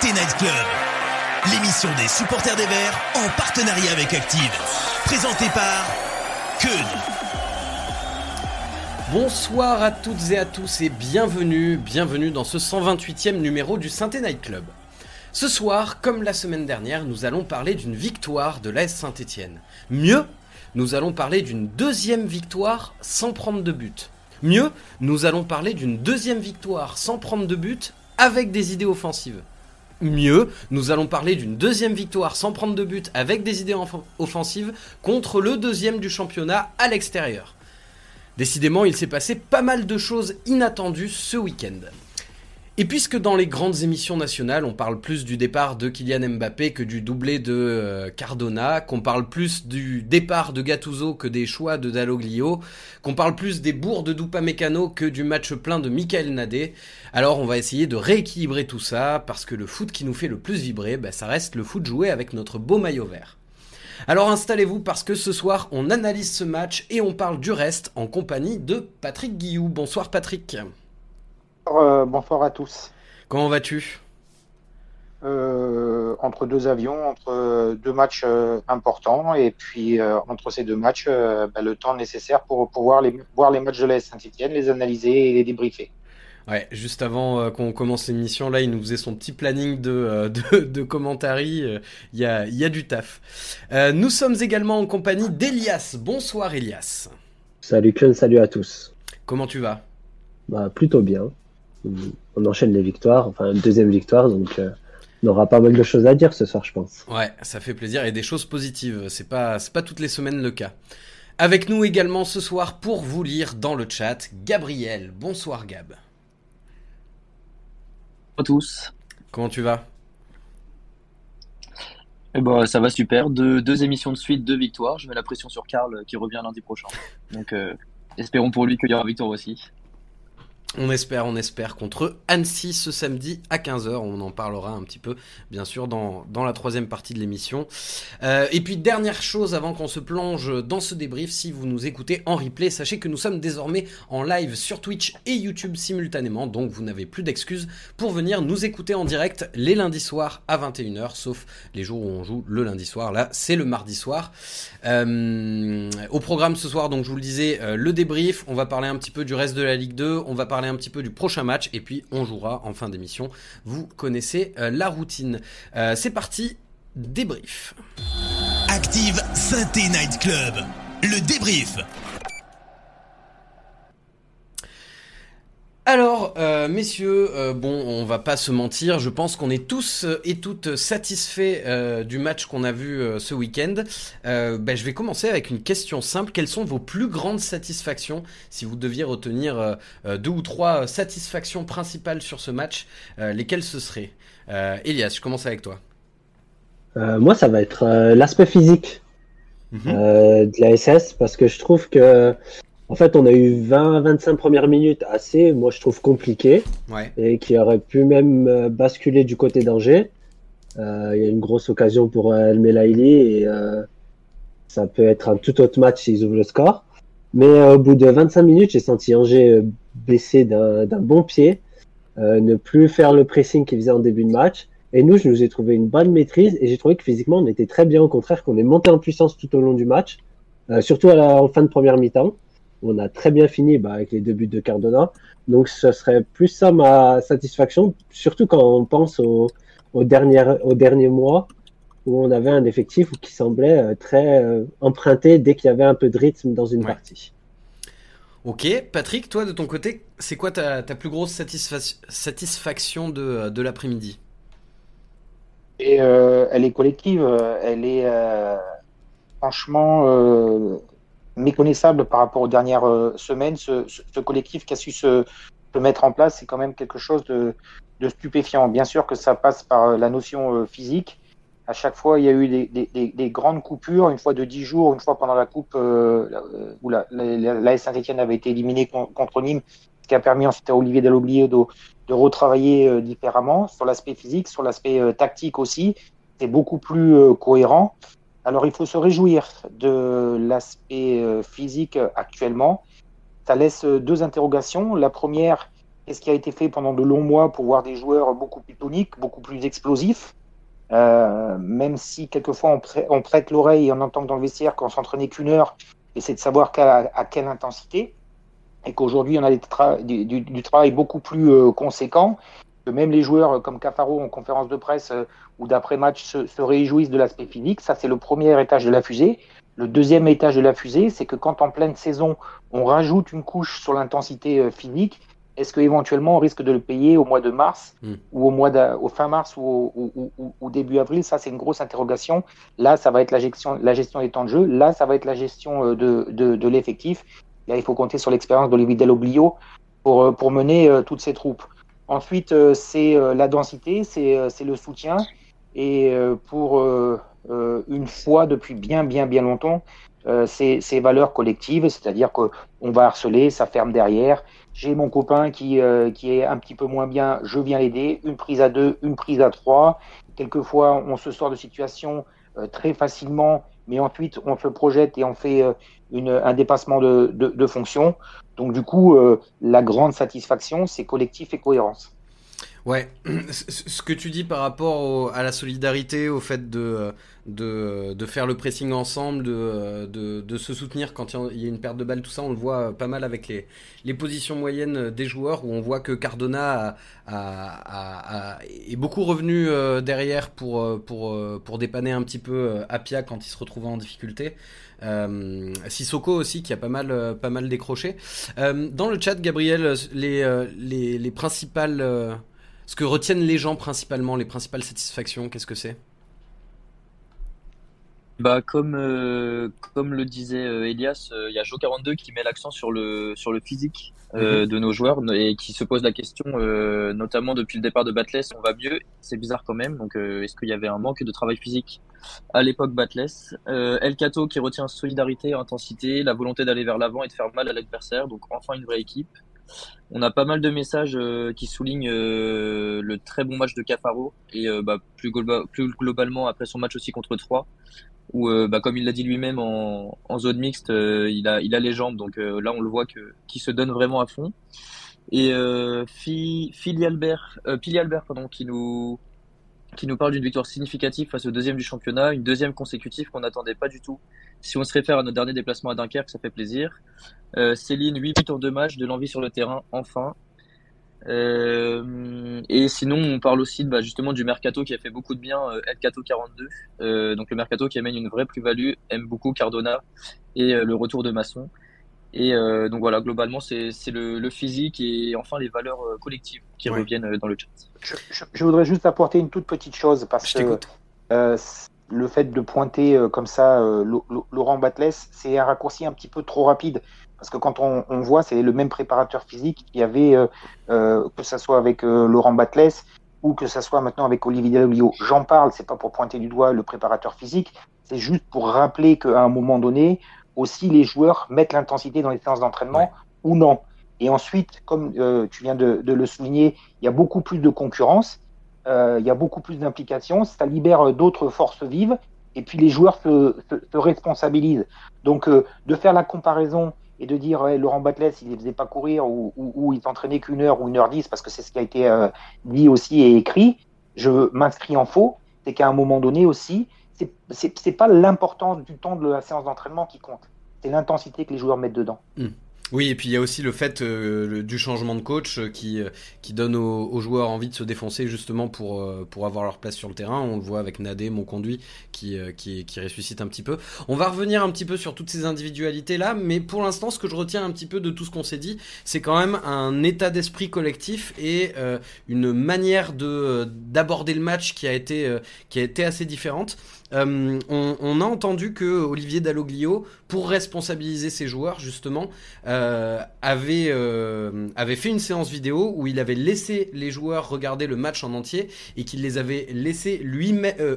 Synthé Night Club, l'émission des supporters des Verts en partenariat avec Active. Présentée par Keun. Bonsoir à toutes et à tous et bienvenue, bienvenue dans ce 128e numéro du Synthé Night Club. Ce soir, comme la semaine dernière, nous allons parler d'une victoire de l'AS Saint-Etienne. Mieux, nous allons parler d'une deuxième victoire sans prendre de but. Mieux, nous allons parler d'une deuxième victoire sans prendre de but avec des idées offensives. Mieux, nous allons parler d'une deuxième victoire sans prendre de but avec des idées offensives contre le deuxième du championnat à l'extérieur. Décidément, il s'est passé pas mal de choses inattendues ce week-end. Et puisque dans les grandes émissions nationales, on parle plus du départ de Kylian Mbappé que du doublé de euh, Cardona, qu'on parle plus du départ de Gattuso que des choix de Dalloglio, qu'on parle plus des bourres de Mécano que du match plein de Michael Nadé, alors on va essayer de rééquilibrer tout ça, parce que le foot qui nous fait le plus vibrer, bah, ça reste le foot joué avec notre beau maillot vert. Alors installez-vous parce que ce soir on analyse ce match et on parle du reste en compagnie de Patrick Guillou. Bonsoir Patrick. Euh, bonsoir à tous. Comment vas-tu? Euh, Entre deux avions, entre deux matchs euh, importants, et puis entre ces deux matchs, bah, le temps nécessaire pour pouvoir les, voir les matchs de la Saint-Etienne, les analyser et les débriefer. Ouais, juste avant qu'on commence l'émission, là, il nous faisait son petit planning de, de, de Il y, a, y a du taf. nous sommes également en compagnie d'Elias. Bonsoir, Elias. Salut, Kun, salut à tous. Comment tu vas? Bah, Plutôt bien on enchaîne les victoires, enfin une deuxième victoire, donc euh, on aura pas mal de choses à dire ce soir, je pense. Ouais, ça fait plaisir et des choses positives. C'est pas, c'est pas toutes les semaines le cas. Avec nous également ce soir pour vous lire dans le chat, Gabriel. Bonsoir Gab. Bonjour à tous. Comment tu vas? Eh ben, ça va super. deux émissions de suite, deux victoires. Je mets la pression sur Karl qui revient lundi prochain. Donc, euh, espérons pour lui qu'il y aura victoire aussi. On espère, on espère contre Annecy ce samedi à 15h. On en parlera un petit peu, bien sûr, dans, la troisième partie de l'émission. Euh, et puis, dernière chose avant qu'on se plonge dans ce débrief, si vous nous écoutez en replay, sachez que nous sommes désormais en live sur Twitch et YouTube simultanément. Donc, vous n'avez plus d'excuses pour venir nous écouter en direct les lundis soirs à 21h, sauf les jours où on joue le lundi soir. Là, c'est le mardi soir. Euh, au programme ce soir, donc, je vous le disais, euh, le débrief. On va parler un petit peu du reste de la Ligue 2. On va parler un petit peu du prochain match et puis on jouera en fin d'émission. Vous connaissez euh, la routine. Euh, c'est parti, débrief. Active Synthé Night Club, le débrief. Alors, euh, messieurs, euh, bon, on va pas se mentir, je pense qu'on est tous et toutes satisfaits euh, du match qu'on a vu ce week-end. Ben, je vais commencer avec une question simple. Quelles sont vos plus grandes satisfactions Si vous deviez retenir deux ou trois satisfactions principales sur ce match, lesquelles ce seraient? Elias, je commence avec toi. moi, ça va être l'aspect physique mhm. de la SS, parce que je trouve que en fait, on a eu 20-25 premières minutes assez, moi je trouve compliquées, et qui auraient pu même euh, basculer du côté d'Angers. Euh, il y a une grosse occasion pour euh, El Melaili et ça peut être un tout autre match s'ils ouvrent le score. Mais au bout de 25 minutes, j'ai senti Angers baisser d'un bon pied, ne plus faire le pressing qu'il faisait en début de match. Et nous, je nous ai trouvé une bonne maîtrise et j'ai trouvé que physiquement, on était très bien, au contraire, qu'on est monté en puissance tout au long du match, surtout à la fin de première mi-temps on a très bien fini bah, avec les deux buts de Cardona. Donc ce serait plus ça ma satisfaction, surtout quand on pense au, au, dernier, au dernier mois où on avait un effectif qui semblait euh, très euh, emprunté dès qu'il y avait un peu de rythme dans une partie. Ok, Patrick, toi de ton côté, c'est quoi ta, plus grosse satisfaction de, de l'après-midi? Et euh, elle est collective, elle est franchement méconnaissable par rapport aux dernières euh, semaines. Ce, collectif qui a su se, mettre en place, c'est quand même quelque chose de, stupéfiant. Bien sûr que ça passe par euh, la notion euh, physique. À chaque fois, il y a eu des, grandes coupures, une fois de 10 jours, une fois pendant la coupe où la, la, Saint-Etienne avait été éliminée contre Nîmes, ce qui a permis ensuite à Olivier Dalloblier de, de retravailler différemment sur l'aspect physique, sur l'aspect tactique aussi. C'est beaucoup plus cohérent. Alors il faut se réjouir de l'aspect euh, physique actuellement. Ça laisse deux interrogations. La première, Qu'est-ce qui a été fait pendant de longs mois pour voir des joueurs beaucoup plus toniques, beaucoup plus explosifs? Euh, Même si quelquefois on, prête, l'oreille et on entend que dans le vestiaire, qu'on s'entraînait qu'une heure, et c'est de savoir à, quelle intensité. Et qu'aujourd'hui, on a du, travail beaucoup plus euh, conséquent. Que même les joueurs comme Cafaro en conférence de presse euh, ou d'après-match se, se réjouissent de l'aspect physique. Ça, c'est le premier étage de la fusée. Le deuxième étage de la fusée, c'est que quand en pleine saison, on rajoute une couche sur l'intensité physique, est-ce qu'éventuellement on risque de le payer au mois de mars hmm. ou au mois au fin mars ou au, début avril? Ça, c'est une grosse interrogation. Là, ça va être la gestion, la gestion des temps de jeu. Là, ça va être la gestion euh, de, de, l'effectif. Là, il faut compter sur l'expérience d'Olivier Delloblio pour, euh, pour mener euh, toutes ces troupes. Ensuite, c'est la densité, c'est le soutien. Et pour une fois depuis bien, bien, bien longtemps, ces, ces valeurs collectives, c'est-à-dire qu'on va harceler, ça ferme derrière, j'ai mon copain qui, euh, qui est un petit peu moins bien, je viens l'aider. Une prise à deux, une prise à trois. Quelquefois, on se sort de situation euh, très facilement, mais ensuite, on se projette et on fait euh, une, un dépassement de, de, de, fonction. Donc, du coup, la grande satisfaction, c'est collectif et cohérence. Ouais, ce que tu dis par rapport à la solidarité, au fait de, de, de, faire le pressing ensemble, de, de, de se soutenir quand il y a une perte de balle, tout ça, on le voit pas mal avec les, les positions moyennes des joueurs, où on voit que Cardona a, a, a, est beaucoup revenu euh, derrière pour, euh, pour, euh, pour dépanner un petit peu Apia quand il se retrouvait en difficulté. Euh, Sissoko aussi qui a pas mal, pas mal décroché. dans le chat, Gabriel, les, les, les principales ce que retiennent les gens principalement, les principales satisfactions, qu'est-ce que c'est? Bah, comme, euh, comme le disait euh, Elias, euh, il y a Jo42 qui met l'accent sur le, sur le physique mhm. de nos joueurs et qui se pose la question, notamment depuis le départ de Batless, on va mieux, c'est bizarre quand même, donc est-ce qu'il y avait un manque de travail physique à l'époque Batless El Cato qui retient solidarité, intensité, la volonté d'aller vers l'avant et de faire mal à l'adversaire, donc enfin une vraie équipe. On a pas mal de messages euh, qui soulignent euh, le très bon match de Cafaro et euh, bah, plus, globalement après son match aussi contre 3 où bah, comme il l'a dit lui-même en, zone mixte, il a les jambes donc là on le voit que qu'il se donne vraiment à fond. Et Pili Albert qui qui nous parle d'une victoire significative face au deuxième du championnat, une deuxième consécutive qu'on n'attendait pas du tout. Si on se réfère à notre dernier déplacement à Dunkerque, ça fait plaisir. Euh, Céline, 8 buts en deux matchs, de l'envie sur le terrain, enfin. Euh, et sinon, on parle aussi bah, justement du mercato qui a fait beaucoup de bien, euh, Elcato 42. Euh, donc le mercato qui amène une vraie plus-value, aime beaucoup Cardona et euh, le retour de Masson. Et euh, donc voilà, globalement, c'est le, le, physique et enfin les valeurs collectives qui reviennent dans le chat. Je, je, voudrais juste apporter une toute petite chose parce que le fait de pointer comme ça Laurent Batles, c'est un raccourci un petit peu trop rapide. Parce que quand on, on voit, c'est le même préparateur physique qu'il y avait, euh, euh, que ce soit avec euh, Laurent Batles ou que ce soit maintenant avec Olivier Delio. J'en parle, c'est pas pour pointer du doigt le préparateur physique, c'est juste pour rappeler qu'à un moment donné, aussi les joueurs mettent l'intensité dans les séances d'entraînement ou non. Et ensuite, comme tu viens de, de, le souligner, il y a beaucoup plus de concurrence, il y a beaucoup plus d'implication, ça libère d'autres forces vives, et puis les joueurs se, se, se responsabilisent. Donc, de faire la comparaison et de dire Laurent Batles, il ne faisait pas courir ou, ou, il s'entraînait qu'une heure ou une heure dix parce que c'est ce qui a été euh, dit aussi et écrit, je m'inscris en faux. C'est qu'à un moment donné aussi, c'est pas l'importance du temps de la séance d'entraînement qui compte, c'est l'intensité que les joueurs mettent dedans. Hmm. Oui, et puis il y a aussi le fait euh, du changement de coach euh, qui, euh, qui donne aux, joueurs envie de se défoncer justement pour, pour avoir leur place sur le terrain. On le voit avec Nadé, mon conduit, qui, qui, ressuscite un petit peu. On va revenir un petit peu sur toutes ces individualités-là, mais pour l'instant, ce que je retiens un petit peu de tout ce qu'on s'est dit, c'est quand même un état d'esprit collectif et une manière de d'aborder le match qui a été, qui a été assez différente. Euh, on, a entendu que Olivier Dalloglio, pour responsabiliser ses joueurs justement, euh, avait, euh, avait fait une séance vidéo où il avait laissé les joueurs regarder le match en entier et qu'il les avait laissé lui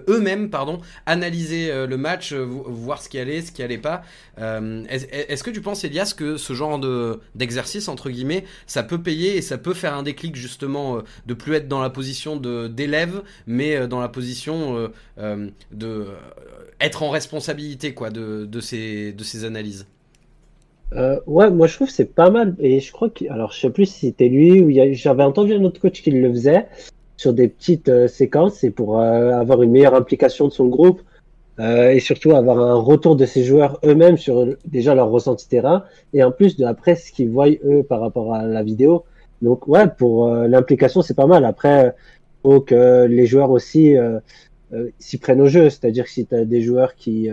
eux-mêmes pardon analyser le match, voir ce qui allait, ce qui allait pas. Est-ce que tu penses Elias que ce genre de d'exercice entre guillemets, ça peut payer et ça peut faire un déclic justement de plus être dans la position d'élève, mais dans la position de être en responsabilité quoi de, ces, analyses euh, ouais, moi je trouve c'est pas mal. Et je crois que, alors je sais plus si c'était lui ou j'avais entendu un autre coach qui le faisait sur des petites euh, séquences et pour euh, avoir une meilleure implication de son groupe et surtout avoir un retour de ses joueurs eux-mêmes sur déjà leur ressenti terrain et en plus de après ce qu'ils voient eux par rapport à la vidéo. Donc ouais, pour l'implication c'est pas mal. Après, faut que les joueurs aussi s'y prennent au jeu. C'est-à-dire que si tu as des joueurs qui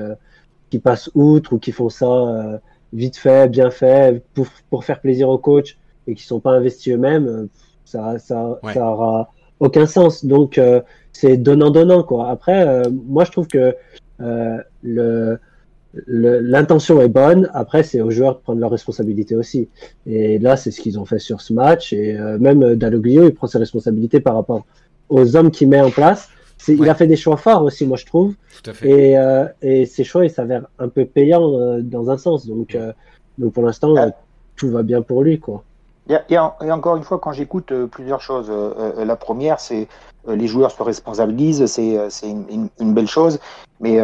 qui passent outre ou qui font ça vite fait, bien fait, pour, pour faire plaisir au coach et qui sont pas investis eux-mêmes, euh, ça, ça, ça aura aucun sens. Donc, euh, c'est donnant-donnant, quoi. Après, euh, moi, je trouve que le, l'intention est bonne. Après, c'est aux joueurs de prendre leurs responsabilités aussi. Et là, c'est ce qu'ils ont fait sur ce match. Et même Dalloglio, il prend ses responsabilités par rapport aux hommes qu'il met en place. Il a fait des choix forts aussi, moi je trouve. Tout à fait. Et, euh, et ces choix, ils s'avèrent un peu payants euh, dans un sens. Donc, euh, donc pour l'instant, ah. tout va bien pour lui. Quoi. Et, encore une fois, quand j'écoute plusieurs choses, la première, c'est les joueurs se responsabilisent, c'est une, une, belle chose. Mais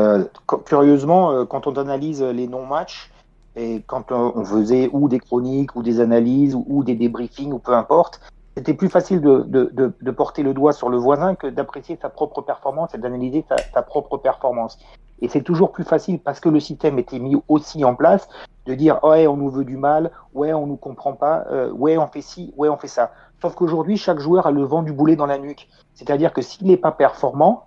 curieusement, quand on analyse les non-matchs, et quand on faisait ou des chroniques, ou des analyses, ou des débriefings, ou peu importe, c'était plus facile de, de, de, porter le doigt sur le voisin que d'apprécier sa propre performance et d'analyser sa, propre performance. Et c'est toujours plus facile parce que le système était mis aussi en place de dire ouais on nous veut du mal, ouais on nous comprend pas, euh, ouais on fait ci, ouais on fait ça. Sauf qu'aujourd'hui chaque joueur a le vent du boulet dans la nuque. C'est-à-dire que s'il n'est pas performant,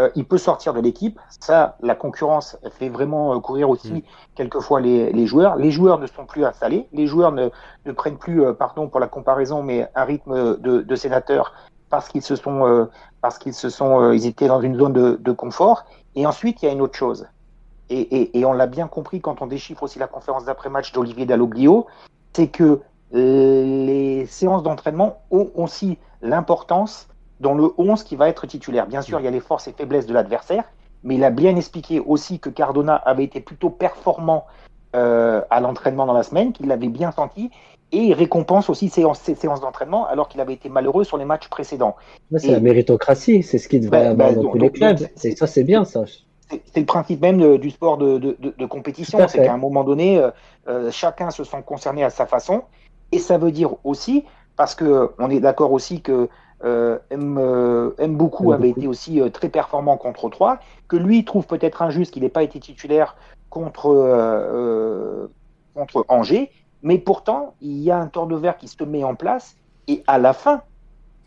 euh, il peut sortir de l'équipe. Ça, la concurrence fait vraiment euh, courir aussi mm. quelquefois les, les, joueurs. Les joueurs ne sont plus installés. Les joueurs ne, ne prennent plus, euh, pardon pour la comparaison, mais un rythme de, de sénateur parce qu'ils se sont, parce qu'ils se sont, ils étaient dans une zone de, de, confort. Et ensuite, il y a une autre chose. Et, et, et on l'a bien compris quand on déchiffre aussi la conférence d'après-match d'Olivier Dalloglio, c'est que les séances d'entraînement ont aussi l'importance dans le 11 qui va être titulaire. Bien sûr, il y a les forces et faiblesses de l'adversaire, mais il a bien expliqué aussi que Cardona avait été plutôt performant euh, à l'entraînement dans la semaine, qu'il l'avait bien senti, et il récompense aussi ses, séances d'entraînement alors qu'il avait été malheureux sur les matchs précédents. C'est la méritocratie, c'est ce qui devrait ben, avoir ben, dans tous les clubs. Et ça, c'est bien, ça. C'est le principe même du sport de, de, de compétition, c'est qu'à un moment donné, euh, euh, chacun se sent concerné à sa façon, et ça veut dire aussi, parce que on est d'accord aussi que euh, aime, euh, aime, beaucoup, avait été aussi euh, très performant contre 3, que lui trouve peut-être injuste qu'il n'ait pas été titulaire contre, contre Angers, mais pourtant il y a un tour de verre qui se met en place et à la fin,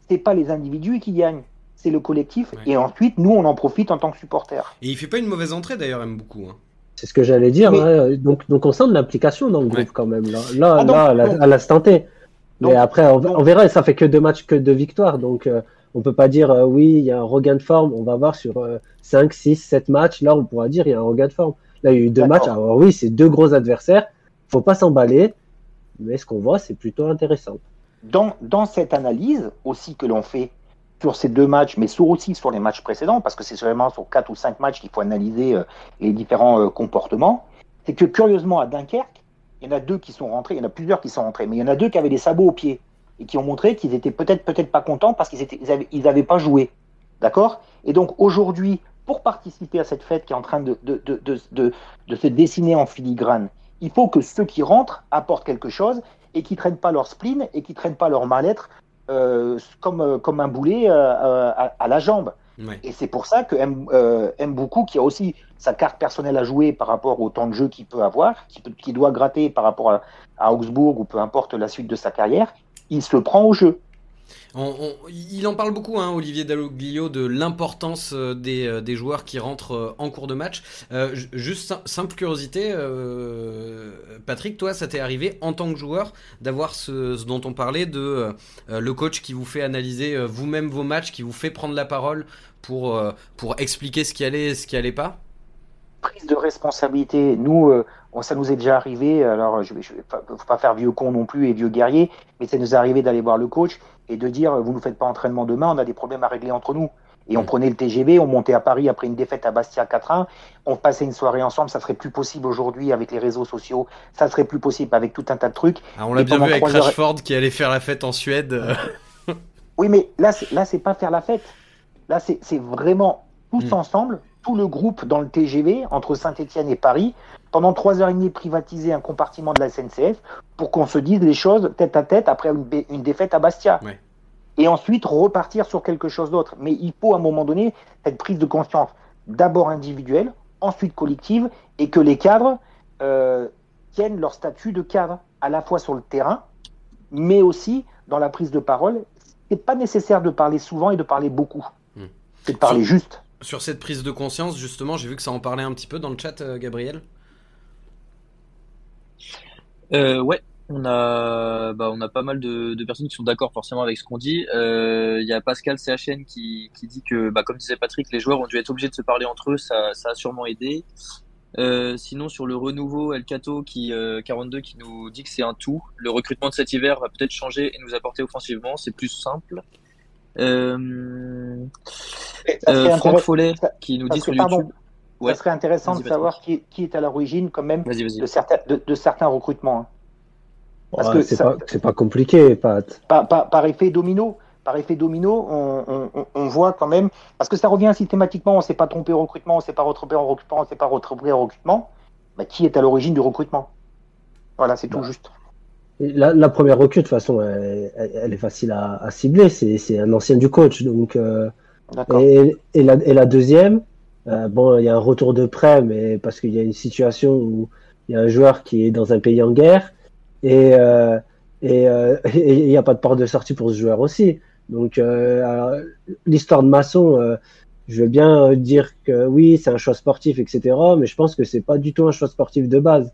c'est pas les individus qui gagnent, c'est le collectif et ensuite nous on en profite en tant que supporters. Et il fait pas une mauvaise entrée d'ailleurs, aime beaucoup. Hein. C'est ce que j'allais dire. Hein. Donc, donc on sent de l'implication dans le groupe quand même là, là, ah là à l'instant T. Mais après, on, verra, ça fait que deux matchs, que deux victoires. Donc, euh, on peut pas dire, euh, oui, il y a un regain de forme. On va voir sur 5, 6, 7 matchs. Là, on pourra dire, il y a un regain de forme. Là, il y a eu deux matchs. Alors, oui, c'est deux gros adversaires. faut pas s'emballer. Mais ce qu'on voit, c'est plutôt intéressant. Dans, dans cette analyse aussi que l'on fait sur ces deux matchs, mais aussi sur les matchs précédents, parce que c'est seulement sur quatre ou cinq matchs qu'il faut analyser euh, les différents comportements, c'est que curieusement à Dunkerque, il y en a deux qui sont rentrés, il y en a plusieurs qui sont rentrés, mais il y en a deux qui avaient des sabots aux pieds et qui ont montré qu'ils étaient peut-être peut-être pas contents parce qu'ils ils avaient, pas joué. D'accord? Et donc aujourd'hui, pour participer à cette fête qui est en train de, se dessiner en filigrane, il faut que ceux qui rentrent apportent quelque chose et qui traînent pas leur spleen et qui traînent pas leur mal-être euh, comme, euh, un boulet euh, à, la jambe. Et c'est pour ça que aime, aime, beaucoup, qui a aussi sa carte personnelle à jouer par rapport au temps de jeu qu'il peut avoir, qui, qui, doit gratter par rapport à, à, Augsbourg ou peu importe la suite de sa carrière, il se prend au jeu. Il en parle beaucoup, hein, Olivier Dalloglio, de l'importance euh, des, euh, des, joueurs qui rentrent euh, en cours de match. juste simple curiosité, Patrick, toi, ça t'est arrivé en tant que joueur d'avoir ce, ce, dont on parlait, de le coach qui vous fait analyser vous-même vos matchs, qui vous fait prendre la parole pour, pour expliquer ce qui allait et ce qui allait pas? Prise de responsabilité. Nous, ça nous est déjà arrivé, alors je ne vais pas faire vieux con non plus et vieux guerrier, mais ça nous est arrivé d'aller voir le coach et de dire vous ne faites pas entraînement demain, on a des problèmes à régler entre nous. Et on prenait le TGV, on montait à Paris après une défaite à Bastia 4-1, on passait une soirée ensemble, ça serait plus possible aujourd'hui avec les réseaux sociaux, ça serait plus possible avec tout un tas de trucs. Ah, on l'a bien vu avec Rashford qui allait faire la fête en Suède. oui, mais là, là, c'est pas faire la fête. Là, c'est vraiment tous hmm. ensemble tout le groupe dans le TGV entre Saint-Etienne et Paris, pendant trois heures et demie privatiser un compartiment de la SNCF pour qu'on se dise les choses tête à tête après une, défaite à Bastia. Et ensuite repartir sur quelque chose d'autre. Mais il faut à un moment donné cette prise de conscience, d'abord individuelle, ensuite collective, et que les cadres euh, tiennent leur statut de cadre, à la fois sur le terrain, mais aussi dans la prise de parole. n'est pas nécessaire de parler souvent et de parler beaucoup. Hmm. C'est de parler juste. Sur cette prise de conscience, justement, j'ai vu que ça en parlait un petit peu dans le chat, euh, Gabriel. Euh, ouais, on a, bah, on a pas mal de, personnes qui sont d'accord forcément avec ce qu'on dit. Euh, il y a Pascal CHN qui, qui dit que, bah, comme disait Patrick, les joueurs ont dû être obligés de se parler entre eux, ça, ça a sûrement aidé. Euh, sinon, sur le renouveau, El Cato qui, 42 qui nous dit que c'est un tout. Le recrutement de cet hiver va peut-être changer et nous apporter offensivement, c'est plus simple. Euh, euh, Franck Follet qui nous dit sur YouTube. Ça serait intéressant de savoir qui, qui, est à l'origine quand même De, certains, de, certains recrutements. Hein. Parce que c'est pas, pas, compliqué, Pat. Par, par, effet domino, par effet domino, on, on, on, voit quand même, parce que ça revient systématiquement, on ne s'est pas trompé au recrutement, on ne s'est pas retrompé en recrutement, on ne s'est pas retrompé au recrutement. Bah, qui est à l'origine du recrutement? Voilà, c'est tout bah. juste. La, première recrue, de toute façon, elle, est facile à, cibler. C'est un ancien du coach. Donc, euh, et, et, la, et, la, deuxième, euh, bon, il y a un retour de prêt, mais parce qu'il y a une situation où il y a un joueur qui est dans un pays en guerre et euh, et il n'y a pas de porte de sortie pour ce joueur aussi. Donc, l'histoire de Masson, je veux bien dire que oui, c'est un choix sportif, etc. Mais je pense que c'est pas du tout un choix sportif de base.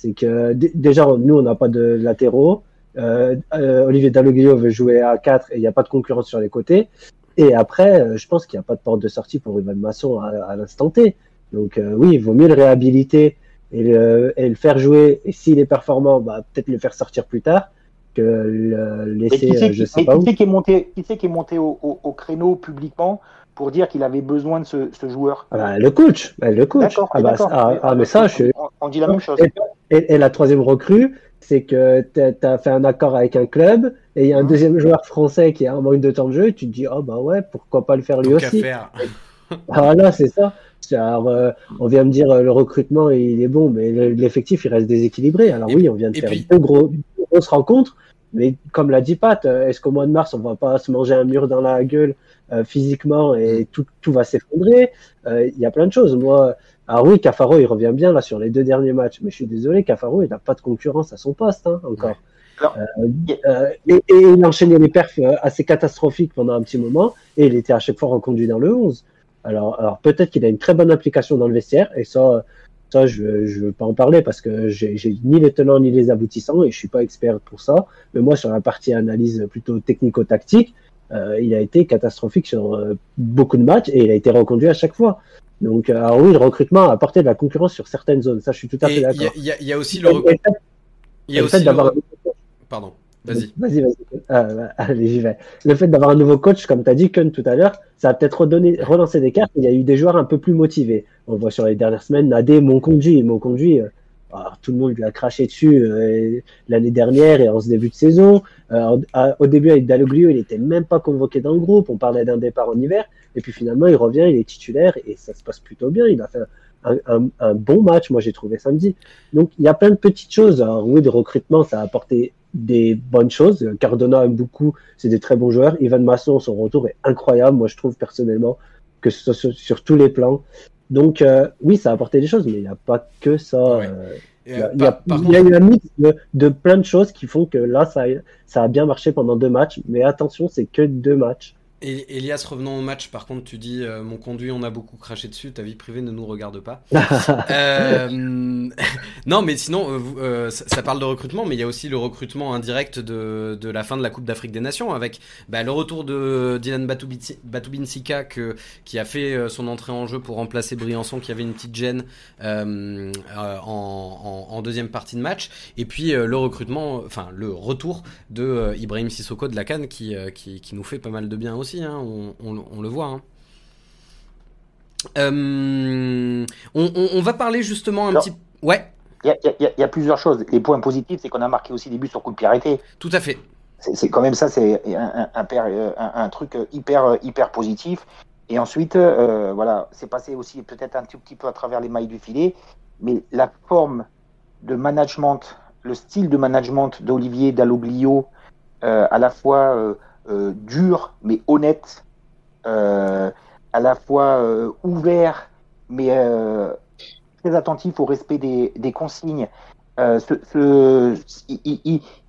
C'est que déjà, nous, on n'a pas de latéraux. Euh, euh, Olivier Dalloglio veut jouer à 4 et il n'y a pas de concurrence sur les côtés. Et après, euh, je pense qu'il n'y a pas de porte de sortie pour Ivan Masson à, l'instant T. Donc oui, il vaut mieux le réhabiliter et le, et le faire jouer. Et s'il est performant, bah, peut-être le faire sortir plus tard que le laisser, je sais pas qui Qui est monté, qui, qui est monté au, au, créneau publiquement? Pour dire qu'il avait besoin de ce, ce joueur ah bah, Le coach. Bah, le coach. Ah, bah, ah, ah, mais ça, je... on, dit la même chose. Et, la troisième recrue, c'est que tu as fait un accord avec un club et il y a un mmh. deuxième joueur français qui a un manque de temps de jeu et tu te dis, oh bah ouais, pourquoi pas le faire lui aussi? Voilà, c'est ça. Alors, euh, on vient me dire euh, le recrutement il est bon, mais l'effectif il reste déséquilibré. Alors oui, on vient de faire une gros, grosses rencontres, mais comme l'a dit Pat, euh, est-ce qu'au mois de mars on va pas se manger un mur dans la gueule physiquement et mmh. tout, tout va s'effondrer Il y a plein de choses. Moi, alors oui, Cafaro, il revient bien là sur les deux derniers matchs, mais je suis désolé, Cafaro, il n'a pas de concurrence à son poste hein, encore. Euh, euh, et, il enchaînait les perfs euh, assez catastrophiques pendant un petit moment, et il était à chaque fois reconduit dans le 11. Alors, alors peut-être qu'il a une très bonne application dans le vestiaire, et ça, ça je ne veux pas en parler parce que j'ai ni les tenants ni les aboutissants, et je suis pas expert pour ça. Mais moi, sur la partie analyse plutôt technico-tactique, il a été catastrophique sur beaucoup de matchs, et il a été reconduit à chaque fois. Donc, euh, alors oui, le recrutement a apporté de la concurrence sur certaines zones. Ça, je suis tout à fait d'accord. Il y, a aussi le recrutement. Il y a aussi d'avoir. Pardon. Vas-y. Vas-y, vas-y. Euh, allez, j'y vais. Le fait d'avoir un nouveau coach, comme tu as dit, Kun, tout à l'heure, ça a peut-être relancé des cartes. Il y a eu des joueurs un peu plus motivés. On voit sur les dernières semaines, Nadé m'ont conduit. M'ont conduit. Euh, alors, tout le monde lui a craché dessus euh, l'année dernière et en ce début de saison. Euh, au début, avec Dalloglio, il était même pas convoqué dans le groupe. On parlait d'un départ en hiver. Et puis finalement, il revient, il est titulaire et ça se passe plutôt bien. Il a fait un, un, un bon match, moi j'ai trouvé samedi. Donc il y a plein de petites choses. Alors, oui, de recrutement, ça a apporté des bonnes choses. Cardona aime beaucoup, c'est des très bons joueurs. Ivan Masson, son retour est incroyable. Moi, je trouve personnellement que ce soit sur tous les plans. Donc euh, oui, ça a apporté des choses, mais il n'y a pas que ça. Euh, il y, a, y, a, eu un mix de, plein de choses qui font que là, ça, ça a bien marché pendant deux matchs. Mais attention, c'est que deux matchs. Et Elias, revenons au match. Par contre, tu dis euh, mon conduit, on a beaucoup craché dessus. Ta vie privée ne nous regarde pas. euh, non, mais sinon, euh, ça, parle de recrutement, mais il y a aussi le recrutement indirect de, de la fin de la Coupe d'Afrique des Nations avec bah, le retour de Dylan Batubinsika qui a fait son entrée en jeu pour remplacer Briançon qui avait une petite gêne en, en, en, deuxième partie de match. Et puis le recrutement, enfin le retour de Ibrahim Sissoko de la Cannes qui, qui, qui nous fait pas mal de bien aussi. Hein, on, le voit. Hein. Euh, on, va parler justement un petit. Ouais. Il y, a plusieurs choses. Les points positifs, c'est qu'on a marqué aussi des buts sur coup de pied arrêté. Tout à fait. C'est quand même ça, c'est un, un, truc hyper, hyper positif. Et ensuite, voilà, c'est passé aussi peut-être un tout petit peu à travers les mailles du filet, mais la forme de management, le style de management d'Olivier Dalloglio, à la fois dur mais honnête, à la fois ouvert mais très attentif au respect des, consignes. Euh,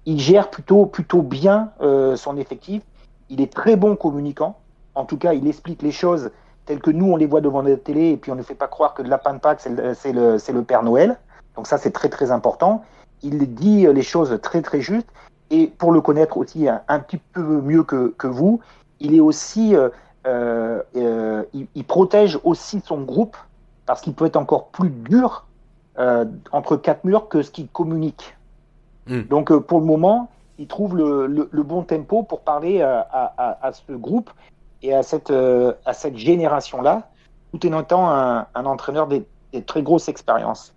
il, gère plutôt, plutôt bien euh, son effectif. Il est très bon communicant. En tout cas, il explique les choses telles que nous, on les voit devant la télé, et puis on ne fait pas croire que le lapin de Pâques, c'est le, le, Père Noël. Donc ça, c'est très, très important. Il dit les choses très, très justes. Et pour le connaître aussi un, petit peu mieux que, que, vous, il est aussi... Euh, euh il, il, protège aussi son groupe parce qu'il peut être encore plus dur euh, entre quatre murs que ce qu'il communique. Hmm. Donc euh, pour le moment, il trouve le, le, bon tempo pour parler à, à, à, ce groupe et à cette, euh, à cette génération-là, tout en étant un, un entraîneur des, des, très grosses expériences.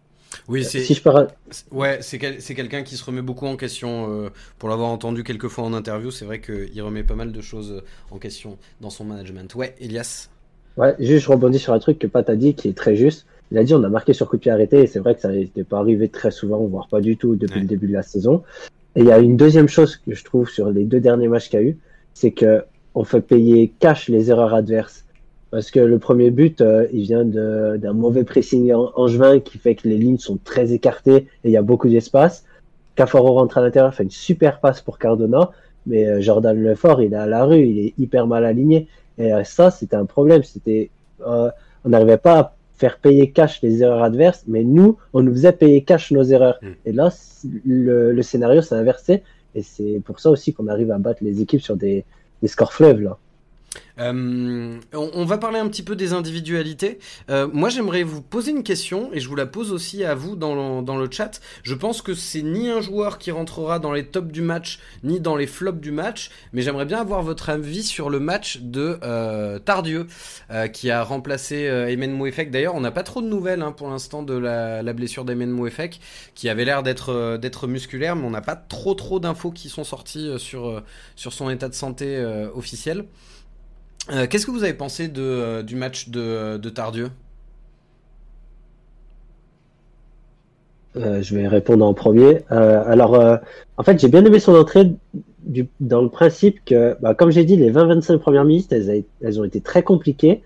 Oui, c'est si je parle... ouais, c'est quelqu'un qui se remet beaucoup en question. pour l'avoir entendu quelques fois en interview, c'est vrai qu'il remet pas mal de choses en question dans son management. Ouais, Elias. Ouais, juste je rebondis sur un truc que Pat a dit qui est très juste. Il a dit on a marqué sur coup de pied arrêté et c'est vrai que ça n'était pas arrivé très souvent, voire pas du tout depuis le début de la saison. Et il y a une deuxième chose que je trouve sur les deux derniers matchs qu'il y a eu, c'est que on fait payer cash les erreurs adverses. Parce que le premier but, euh, il vient d'un mauvais pressing en, angevin qui fait que les lignes sont très écartées et il y a beaucoup d'espace. Cafaro rentre à l'intérieur, fait une super passe pour Cardona, mais euh, Jordan Lefort, il est à la rue, il est hyper mal aligné. Et euh, ça, c'était un problème. C'était, euh, on n'arrivait pas à faire payer cash les erreurs adverses, mais nous, on nous faisait payer cash nos erreurs. Hmm. Et là, le, le scénario s'est inversé. Et c'est pour ça aussi qu'on arrive à battre les équipes sur des, des scores fleuves, là. Euh, on, va parler un petit peu des individualités. Euh, moi, j'aimerais vous poser une question et je vous la pose aussi à vous dans le, chat. Je pense que c'est ni un joueur qui rentrera dans les tops du match ni dans les flops du match, mais j'aimerais bien avoir votre avis sur le match de euh, Tardieu qui a remplacé Emen Mouefek. D'ailleurs, on n'a pas trop de nouvelles hein, pour l'instant de la, blessure d'Emen Mouefek qui avait l'air d'être musculaire, mais on n'a pas trop trop d'infos qui sont sorties sur son état de santé officiel. Euh, qu'est-ce que vous avez pensé de, euh, du match de, Tardieu? Euh, Je vais répondre en premier. alors, en fait, j'ai bien aimé son entrée dans le principe que, bah, comme j'ai dit, les 20-25 premières minutes, elles, ont été très compliquées.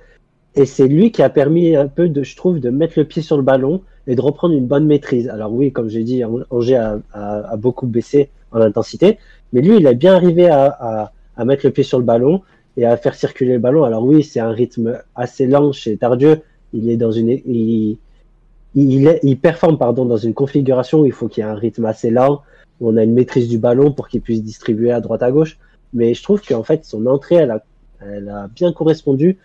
Et c'est lui qui a permis un peu, de, je trouve, de mettre le pied sur le ballon et de reprendre une bonne maîtrise. Alors oui, comme j'ai dit, Angers a, beaucoup baissé en intensité, mais lui, il a bien arrivé à mettre le pied sur le ballon et à faire circuler le ballon. Alors oui, c'est un rythme assez lent chez Tardieu. Il est dans une, il, il, il performe pardon dans une configuration où il faut qu'il y ait un rythme assez lent, où on a une maîtrise du ballon pour qu'il puisse distribuer à droite à gauche. Mais je trouve qu'en fait son entrée, elle a, elle a bien correspondu.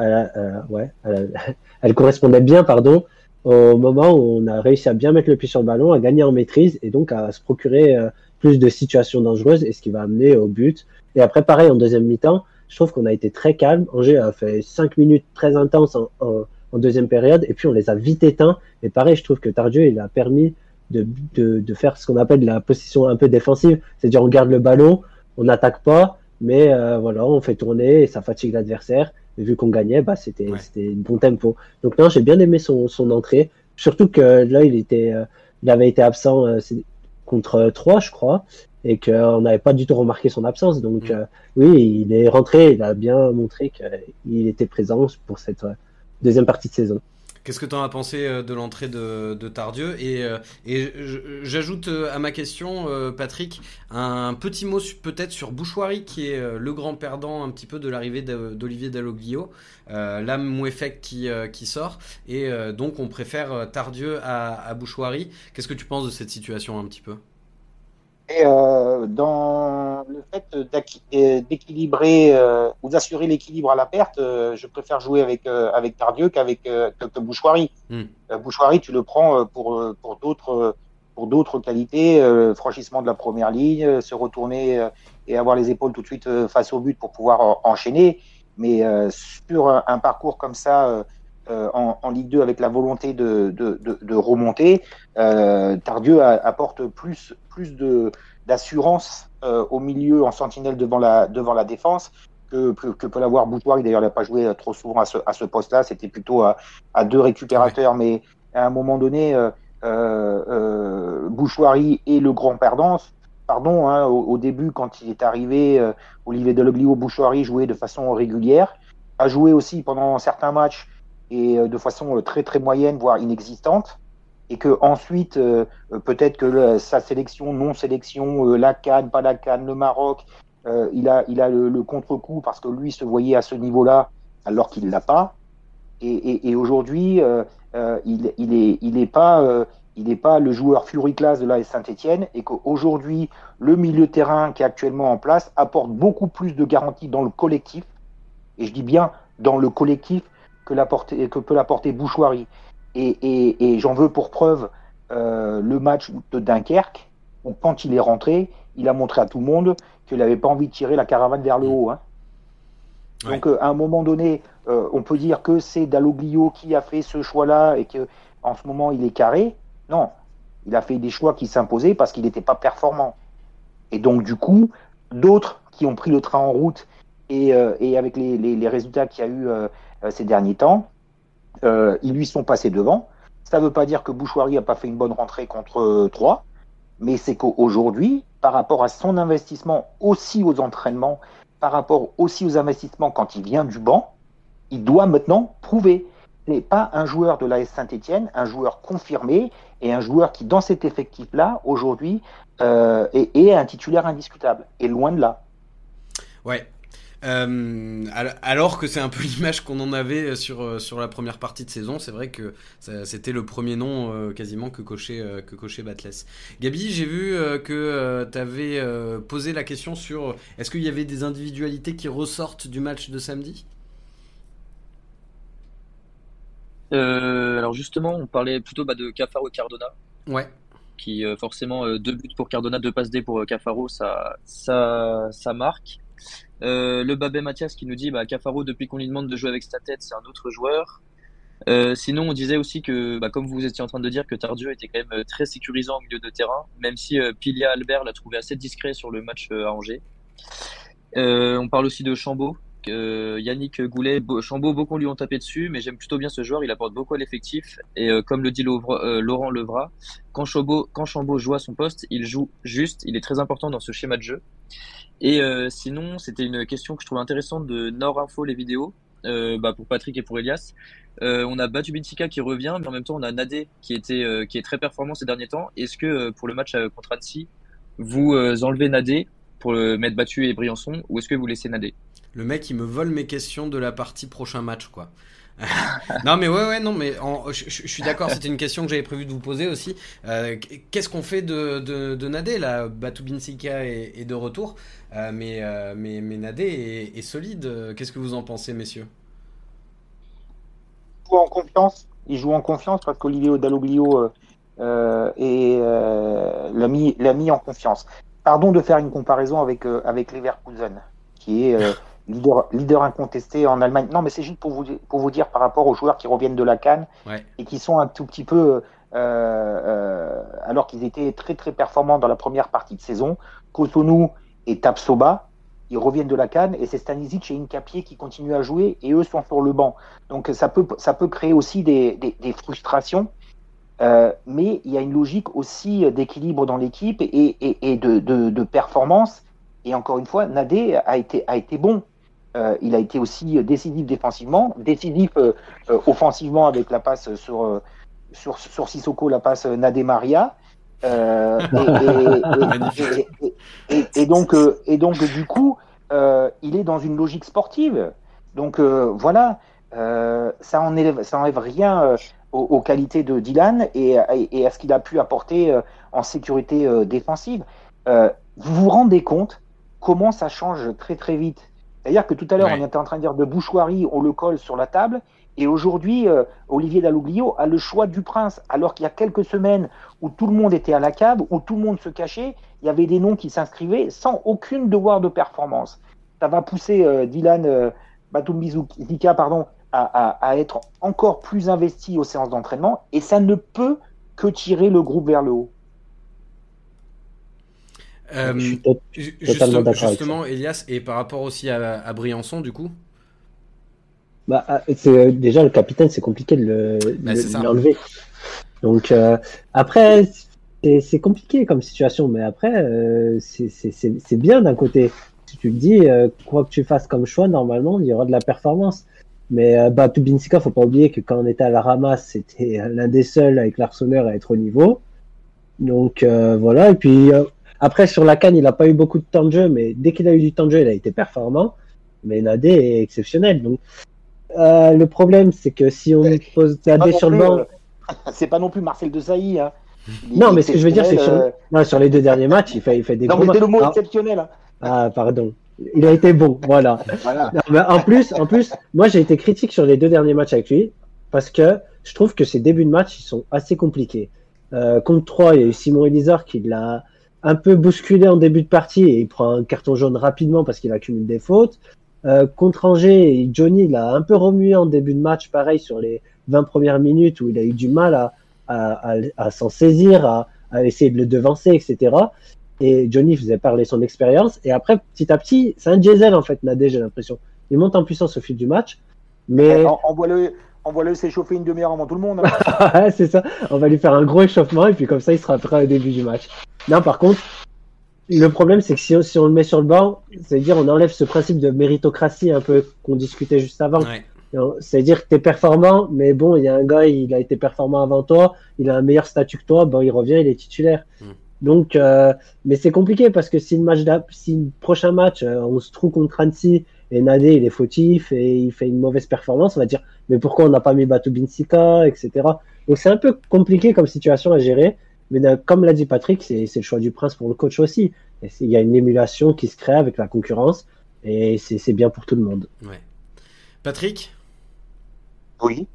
Euh, ouais, elle, correspondait bien, pardon, au moment où on a réussi à bien mettre le pied sur le ballon, à gagner en maîtrise et donc à se procurer euh, plus de situations dangereuses et ce qui va amener au but. Et après, pareil, en deuxième mi-temps, je trouve qu'on a été très calme. Angers a fait cinq minutes très intenses en, en, deuxième période et puis on les a vite éteints. Et pareil, je trouve que Tardieu, il a permis de, de, de faire ce qu'on appelle la position un peu défensive. C'est-à-dire on garde le ballon, on n'attaque pas, mais euh, voilà, on fait tourner et ça fatigue l'adversaire. Et vu qu'on gagnait, bah, c'était c'était bon tempo. Donc non, j'ai bien aimé son, son entrée. Surtout que là, il était, euh, il avait été absent euh, contre 3, je crois et qu'on n'avait pas du tout remarqué son absence. Donc mm. euh, oui, il est rentré, il a bien montré qu'il était présent pour cette deuxième partie de saison. Qu'est-ce que tu en as pensé euh, de l'entrée de, de, Tardieu? Et, euh, et j'ajoute à ma question, Patrick, un petit mot peut-être sur Bouchoirie, qui est le grand perdant un petit peu de l'arrivée d'Olivier Dalloglio, l'âme Mouefek qui, qui sort, et donc on préfère Tardieu à, à Bouchoirie. Qu'est-ce que tu penses de cette situation un petit peu? Et euh, dans le fait euh, d'équilibrer euh, ou d'assurer l'équilibre à la perte, euh, je préfère jouer avec euh, avec Tardieu qu'avec que, Bouchoirie. Hmm. Bouchoirie, tu le prends pour pour d'autres pour d'autres qualités, franchissement de la première ligne, se retourner et avoir les épaules tout de suite face au but pour pouvoir enchaîner. Mais sur un, un, parcours comme ça euh, en, en, Ligue 2 avec la volonté de, de, de, de remonter, euh, Tardieu apporte plus, plus de d'assurance euh, au milieu en sentinelle devant la, devant la défense que, peut l'avoir Boutoir. D'ailleurs, il n'a pas joué trop souvent à ce, poste-là. C'était plutôt à, deux récupérateurs. Mais à un moment donné, euh, euh, Bouchoirie est le grand perdant. Pardon, hein, au, début, quand il est arrivé, euh, Olivier Deloglio Bouchoirie jouait de façon régulière. A joué aussi pendant certains matchs et de façon très très moyenne, voire inexistante et que ensuite peut-être que sa sélection, non sélection, la Cannes, pas la Cannes, le Maroc, euh, il a, il a le, contre-coup parce que lui se voyait à ce niveau-là alors qu'il l'a pas. Et, aujourd'hui, euh, euh, il, est, il est pas, il n'est pas le joueur Fury Class de la Saint-Etienne et qu'aujourd'hui, le milieu terrain qui est actuellement en place apporte beaucoup plus de garanties dans le collectif. Et je dis bien dans le collectif que, que peut l'apporter Bouchoirie. Et, et j'en veux pour preuve le match de Dunkerque, où quand il est rentré, il a montré à tout le monde qu'il n'avait pas envie de tirer la caravane vers le haut. Hein. Donc euh, à un moment donné, euh, on peut dire que c'est Dalloglio qui a fait ce choix-là et que en ce moment il est carré. Non, il a fait des choix qui s'imposaient parce qu'il n'était pas performant. Et donc du coup, d'autres qui ont pris le train en route et, euh, avec les, résultats qu'il y a eu ces derniers temps, ils lui sont passés devant. Ça ne veut pas dire que Bouchoirie n'a pas fait une bonne rentrée contre 3, mais c'est qu'aujourd'hui, par rapport à son investissement aussi aux entraînements, par rapport aussi aux investissements quand il vient du banc, il doit maintenant prouver. Ce n'est pas un joueur de l'AS Saint-Etienne, un joueur confirmé et un joueur qui, dans cet effectif-là, aujourd'hui, euh, est, est, un titulaire indiscutable. Et loin de là. Ouais, euh, alors que c'est un peu l'image qu'on en avait sur, euh, sur la première partie de saison, c'est vrai que c'était le premier nom euh, quasiment que cochait, que cochait Batless. Gabi, j'ai vu que tu avais posé la question sur est-ce qu'il y avait des individualités qui ressortent du match de samedi? Alors justement, on parlait plutôt bah, de Cafaro et Cardona. Ouais. Qui forcément, deux buts pour Cardona, deux passes D pour Cafaro, ça, ça, ça marque. Euh, le Babé Mathias qui nous dit bah, Cafaro, depuis qu'on lui demande de jouer avec sa tête, c'est un autre joueur. Euh, sinon, on disait aussi que, bah, comme vous étiez en train de dire, que Tardieu était quand même euh, très sécurisant au milieu de terrain, même si Pilia Albert l'a trouvé assez discret sur le match à Angers. on parle aussi de Chambaud. Yannick Goulet, Chambaud, beaucoup lui ont tapé dessus, mais j'aime plutôt bien ce joueur, il apporte beaucoup à l'effectif. Et comme le dit Laurent Levra, quand Chambaud, quand Chambaud joue à son poste, il joue juste, il est très important dans ce schéma de jeu. Et euh, sinon, c'était une question que je trouve intéressante de Nord Info, les vidéos, euh, bah, pour Patrick et pour Elias. Euh, on a Batu Bintika qui revient, mais en même temps, on a Nadé qui, était, qui est très performant ces derniers temps. Est-ce que pour le match contre Annecy, vous enlevez Nadé pour le mettre Battu et Briançon, ou est-ce que vous laissez Nadé? Le mec, il me vole mes questions de la partie prochain match, quoi. non mais ouais ouais non mais je, suis d'accord c'était une question que j'avais prévu de vous poser aussi. Euh, qu'est-ce qu'on fait de, de, de Nadé là? Batubinsika est, est de retour euh, mais, euh, mais, mais Nadé est, solide. Qu'est-ce que vous en pensez messieurs? Il joue en confiance. Il joue en confiance parce qu'Olivier Dalloglio et l'a mis, mis en confiance. Pardon de faire une comparaison avec, avec Leverkusen qui est leader, leader incontesté en Allemagne. Non, mais c'est juste pour vous, pour vous dire par rapport aux joueurs qui reviennent de la Cannes et qui sont un tout petit peu, euh, euh, alors qu'ils étaient très très performants dans la première partie de saison, Cotonou et Tapsoba, ils reviennent de la Cannes et c'est Stanisic et Incapier qui continuent à jouer et eux sont sur le banc. Donc ça peut, ça peut créer aussi des, des, des frustrations. Euh, mais il y a une logique aussi d'équilibre dans l'équipe et, et, et de, de, de, performance. Et encore une fois, Nadé a été, a été bon. Euh, il a été aussi décisif défensivement, décisif euh, euh, offensivement avec la passe sur, sur, sur Sissoko, la passe Nadé Maria. Et, donc, et donc, du coup, il est dans une logique sportive. Donc voilà, ça enlève, ça enlève rien aux, qualités de Dylan et, et à ce qu'il a pu apporter en sécurité défensive. vous vous rendez compte comment ça change très très vite c'est-à-dire que tout à l'heure, on était en train de dire de bouchoirie, on le colle sur la table. Et aujourd'hui, euh, Olivier Dalloglio a le choix du prince. Alors qu'il y a quelques semaines où tout le monde était à la cave, où tout le monde se cachait, il y avait des noms qui s'inscrivaient sans aucune devoir de performance. Ça va pousser euh, Dylan euh, pardon, à, à, être encore plus investi aux séances d'entraînement. Et ça ne peut que tirer le groupe vers le haut. Euh, justement, justement Elias, et par rapport aussi à, Briançon, du coup bah, ah, c'est déjà le capitaine, c'est compliqué de bah, l'enlever. Donc après, c'est compliqué comme situation, mais après, c'est bien d'un côté. Si tu te dis, quoi que tu fasses comme choix, normalement, il y aura de la performance. Mais euh, bah, Tubinsika, faut pas oublier que quand on était à la ramasse, c'était l'un des seuls avec l'Arseneur à être au niveau. Donc euh, voilà. Et puis euh, après sur la canne, il a pas eu beaucoup de temps de jeu, mais dès qu'il a eu du temps de jeu, il a été performant. Mais Nadé est exceptionnel. Donc le problème, c'est que si on pose Nadé sur le banc, c'est pas non plus Marcel de Sailly. Hein. Non, mais ce que je veux dire, c'est que sur... sur, les deux derniers matchs, il fait, il fait des non, mais le mot exceptionnel. Hein. Ah, pardon. Il a été bon, voilà. en plus, en plus, moi j'ai été critique sur les deux derniers matchs avec lui parce que je trouve que ses débuts de match ils sont assez compliqués. Euh, contre 3, il y a eu Simon Elizard qui l'a un peu bousculé en début de partie et il prend un carton jaune rapidement parce qu'il accumule des fautes. Euh, contre Angers, Johnny l'a un peu remué en début de match, pareil sur les 20 premières minutes où il a eu du mal à, à, s'en saisir, à, essayer de le devancer, etc. Et Johnny faisait parler son expérience. Et après, petit à petit, c'est un diesel en fait, Nadé, j'ai l'impression. Il monte en puissance au fil du match. Mais... Envoie-le envoie s'échauffer une demi-heure avant tout le monde. Hein. c'est ça. On va lui faire un gros échauffement et puis comme ça, il sera prêt au début du match. Non, par contre, le problème, c'est que si on, si on, le met sur le banc, c'est-à-dire on enlève ce principe de méritocratie un peu qu'on discutait juste avant. C'est-à-dire que tu es performant, mais bon, il y a un gars, il a été performant avant toi, il a un meilleur statut que toi, bon, il revient, il est titulaire. Mm. Donc, euh, mais c'est compliqué parce que si le match, si le prochain match, euh, on se trouve contre Annecy et Nadé il est fautif et il fait une mauvaise performance, on va dire mais pourquoi on n'a pas mis Batu Binsika, etc. Donc c'est un peu compliqué comme situation à gérer. Mais comme l'a dit Patrick, c'est le choix du prince pour le coach aussi. Il y a une émulation qui se crée avec la concurrence et c'est bien pour tout le monde. Ouais. Patrick? Oui.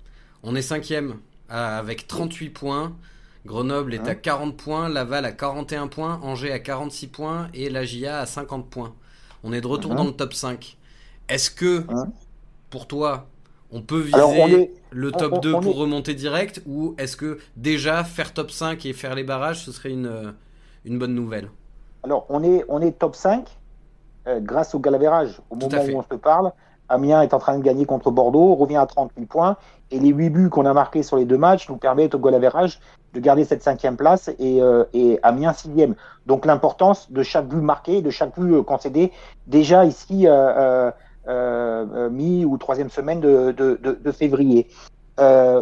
On est cinquième avec 38 points. Grenoble est à 40 points, Laval à 41 points, Angers à 46 points et la GIA à 50 points. On est de retour dans le top 5. Est-ce que, pour toi, on peut viser le top 2 pour remonter direct ou est-ce que déjà faire top 5 et faire les barrages, ce serait une, une bonne nouvelle? Alors, on est, on est top 5 euh, grâce au galavérage. Au moment où on se parle, Amiens est en train de gagner contre Bordeaux, revient à 38 points. Et les 8 buts qu'on a marqués sur les deux matchs nous permettent au goal de garder cette cinquième place et, euh, et Amiens sixième. Donc l'importance de chaque but marqué, de chaque but euh, concédé, déjà ici euh, euh, mi ou troisième semaine de, de, de, de février.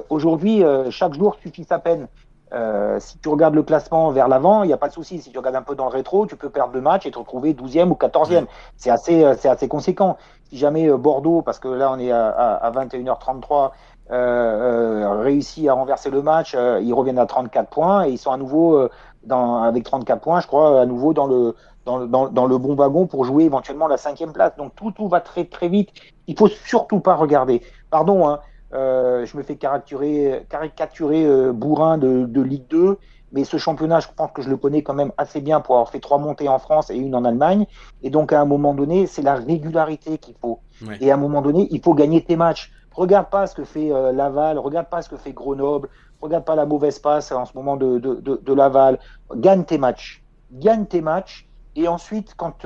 Aujourd'hui, chaque jour suffit sa peine. Euh, si tu regardes le classement vers l'avant, il n'y a pas de souci. Si tu regardes un peu dans le rétro, tu peux perdre deux matchs et te retrouver 12e ou 14e. C'est assez, euh, c'est assez conséquent. Si jamais euh, Bordeaux, parce que là on est à, à, 21h33, euh, euh, réussit à renverser le match, ils reviennent à 34 points et ils sont à nouveau dans, avec 34 points, je crois, à nouveau dans le, dans le, dans, dans le bon wagon pour jouer éventuellement la cinquième place. Donc tout, tout va très très vite. Il faut surtout pas regarder. Pardon, hein, euh, je me fais caricaturer, caricaturer euh, bourrin de, de, Ligue 2, mais ce championnat, je pense que je le connais quand même assez bien pour avoir fait trois montées en France et une en Allemagne. Et donc, à un moment donné, c'est la régularité qu'il faut. Et à un moment donné, il faut gagner tes matchs. Regarde pas ce que fait euh, Laval, regarde pas ce que fait Grenoble, regarde pas la mauvaise passe en ce moment de, de, de Laval. Gagne tes matchs. Gagne tes matchs. Et ensuite, quand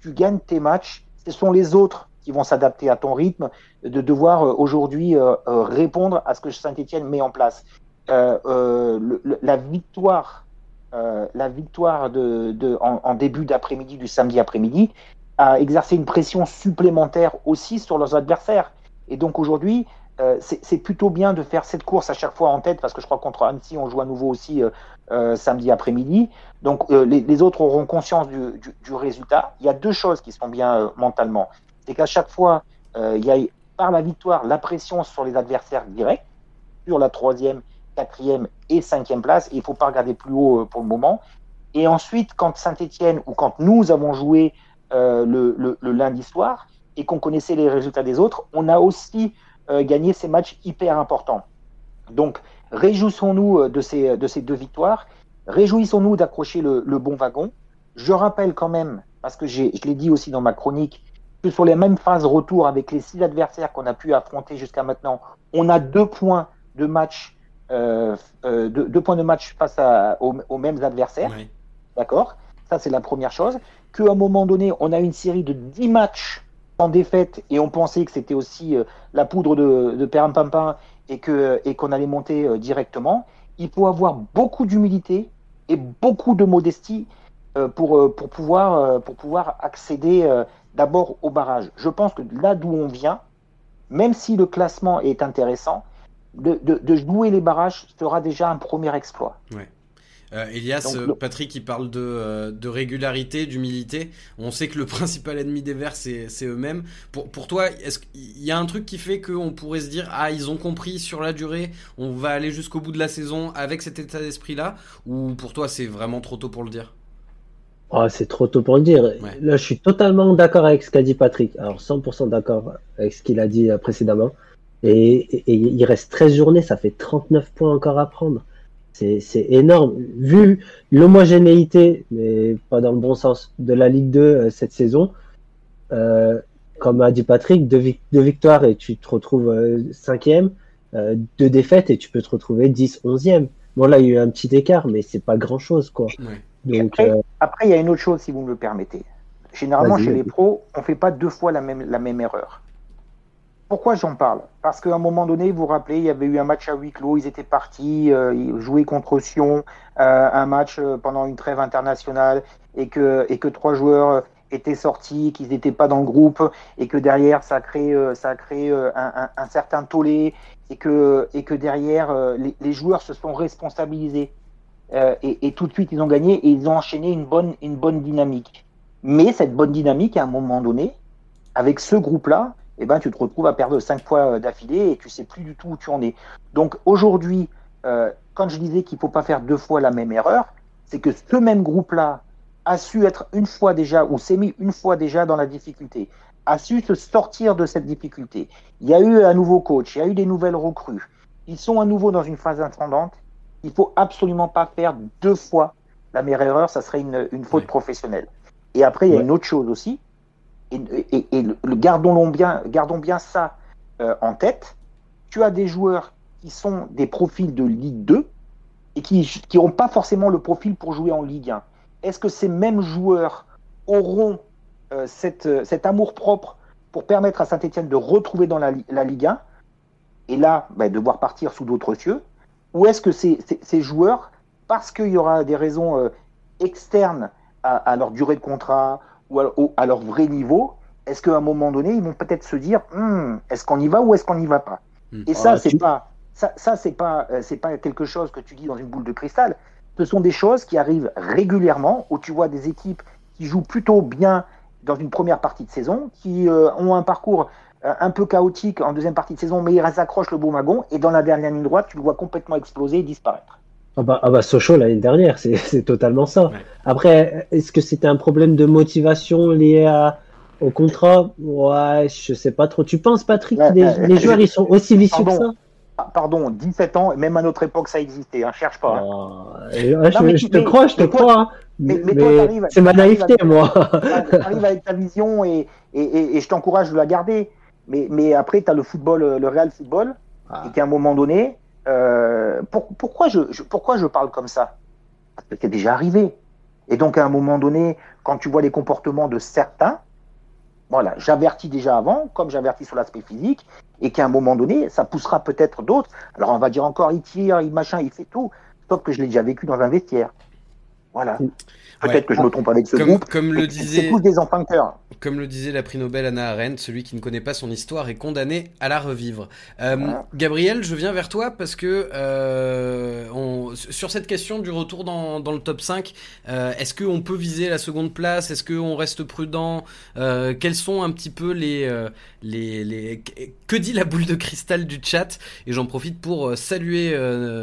tu gagnes tes matchs, ce sont les autres qui vont s'adapter à ton rythme, de devoir euh, aujourd'hui euh, euh, répondre à ce que Saint-Etienne met en place. la victoire, la victoire en, début d'après-midi du samedi après-midi a exercé une pression supplémentaire aussi sur leurs adversaires. Et donc aujourd'hui, c'est plutôt bien de faire cette course à chaque fois en tête, parce que je crois contre Annecy, on joue à nouveau aussi samedi après-midi. Donc les, autres auront conscience du, du, résultat. Il y a deux choses qui sont bien mentalement c'est qu'à chaque fois, euh, il y a par la victoire la pression sur les adversaires directs, sur la troisième, quatrième et cinquième place. il ne faut pas regarder plus haut euh, pour le moment. Et ensuite, quand Saint-Etienne ou quand nous avons joué euh, le, lundi soir et qu'on connaissait les résultats des autres, on a aussi gagné ces matchs hyper importants. Donc, réjouissons-nous de ces, de ces deux victoires. Réjouissons-nous d'accrocher le, le, bon wagon. Je rappelle quand même, parce que je l'ai dit aussi dans ma chronique, que sur les mêmes phases retour avec les six adversaires qu'on a pu affronter jusqu'à maintenant, on a deux points de match, euh, euh, deux, points de match face à, aux, mêmes adversaires. D'accord? Ça, c'est la première chose. Qu'à un moment donné, on a une série de 10 matchs en défaite et on pensait que c'était aussi euh, la poudre de, de Pampin et qu'on et allait monter euh, directement. Il faut avoir beaucoup d'humilité et beaucoup de modestie euh, pour, pouvoir, accéder d'abord au barrage. Je pense que là d'où on vient, même si le classement est intéressant, de, de, jouer les barrages sera déjà un premier exploit. Euh, Elias, euh, Patrick, qui parle de, euh, de régularité, d'humilité. On sait que le principal ennemi des Verts, c'est eux-mêmes. Pour, pour toi, est-ce qu'il y a un truc qui fait qu'on pourrait se dire, ah, ils ont compris sur la durée, on va aller jusqu'au bout de la saison avec cet état d'esprit-là? Ou pour toi, c'est vraiment trop tôt pour le dire? Oh, c'est trop tôt pour le dire. Là, je suis totalement d'accord avec ce qu'a dit Patrick. Alors, 100% d'accord avec ce qu'il a dit précédemment. Et, il reste 13 journées, ça fait 39 points encore à prendre. C'est énorme. Vu l'homogénéité, mais pas dans le bon sens, de la Ligue 2 euh, cette saison, euh, comme a dit Patrick, deux, victoires et tu te retrouves euh, cinquième, deux défaites et tu peux te retrouver 10, 11e. Bon, là, il y a eu un petit écart, mais c'est pas grand chose, quoi. Donc, après, il y a une autre chose, si vous me le permettez. Généralement, chez les pros, on fait pas deux fois la même, la même erreur. Pourquoi j'en parle? Parce qu'à un moment donné, vous vous rappelez, il y avait eu un match à huis clos, ils étaient partis euh, jouer contre Sion, euh, un match euh, pendant une trêve internationale, et que, et que trois joueurs étaient sortis, qu'ils n'étaient pas dans le groupe, et que derrière, ça a créé, ça a un, certain tollé, et que, et que derrière, les, joueurs se sont responsabilisés. Et, et, tout de suite, ils ont gagné et ils ont enchaîné une bonne, une bonne dynamique. Mais cette bonne dynamique, à un moment donné, avec ce groupe-là, eh ben, tu te retrouves à perdre cinq fois euh, d'affilée et tu sais plus du tout où tu en es. Donc aujourd'hui, euh, quand je disais qu'il ne faut pas faire deux fois la même erreur, c'est que ce même groupe-là a su être une fois déjà, ou s'est mis une fois déjà dans la difficulté, a su se sortir de cette difficulté. Il y a eu un nouveau coach, il y a eu des nouvelles recrues. Ils sont à nouveau dans une phase ascendante. Il faut absolument pas faire deux fois la même erreur, ça serait une, faute professionnelle. Et après, il y a une autre chose aussi, et, gardons, bien, ça euh, en tête, tu as des joueurs qui sont des profils de Ligue 2 et qui n'ont pas forcément le profil pour jouer en Ligue 1. Est-ce que ces mêmes joueurs auront euh, euh, cet amour propre pour permettre à Saint-Etienne de retrouver dans la, Ligue 1 et là ben, devoir partir sous d'autres cieux? Ou est-ce que ces, joueurs, parce qu'il y aura des raisons externes à, leur durée de contrat ou à, leur vrai niveau, est-ce qu'à un moment donné, ils vont peut-être se dire, hmm, est-ce qu'on y va ou est-ce qu'on n'y va pas? Hmm. Et ça, ah, c'est pas, ça, ça c'est pas, euh, c'est pas quelque chose que tu dis dans une boule de cristal. Ce sont des choses qui arrivent régulièrement, où tu vois des équipes qui jouent plutôt bien dans une première partie de saison, qui euh, ont un parcours euh, un peu chaotique en deuxième partie de saison, mais ils accrochent le beau magon, et dans la dernière ligne droite, tu le vois complètement exploser et disparaître. Ah bah, ah bah Sochaux l'année dernière, c'est totalement ça. Après, est-ce que c'était un problème de motivation lié à, au contrat? Ouais, je sais pas trop. Tu penses, Patrick, les, joueurs ils sont aussi vicieux que ça? Ah, Pardon, 17 ans, même à notre époque ça existait, hein, cherche pas. Hein. je, te crois, je te crois. Hein. Mais, c'est ma naïveté, moi. Tu arrives avec ta vision et, et, et, je t'encourage de la garder. Mais, mais après, tu as le football, le Real Football, et qu'à un moment donné, euh, pourquoi, je, pourquoi je parle comme ça? Parce que c'est déjà arrivé. Et donc, à un moment donné, quand tu vois les comportements de certains, voilà, j'avertis déjà avant, comme j'avertis sur l'aspect physique, et qu'à un moment donné, ça poussera peut-être d'autres. Alors, on va dire encore, il tire, il machin, il fait tout, sauf que je l'ai déjà vécu dans un vestiaire. Voilà. Peut-être que je me trompe avec ce comme, Comme le disait, tous des enfants de cœur. Comme le disait la prix Nobel Anna Arendt, celui qui ne connaît pas son histoire est condamné à la revivre. Euh, Gabriel, je viens vers toi parce que euh, on, sur cette question du retour dans, dans le top 5, euh, est-ce qu'on peut viser la seconde place? Est-ce qu'on reste prudent? Euh, Quels sont un petit peu les, euh, les, les, Que dit la boule de cristal du chat? Et j'en profite pour saluer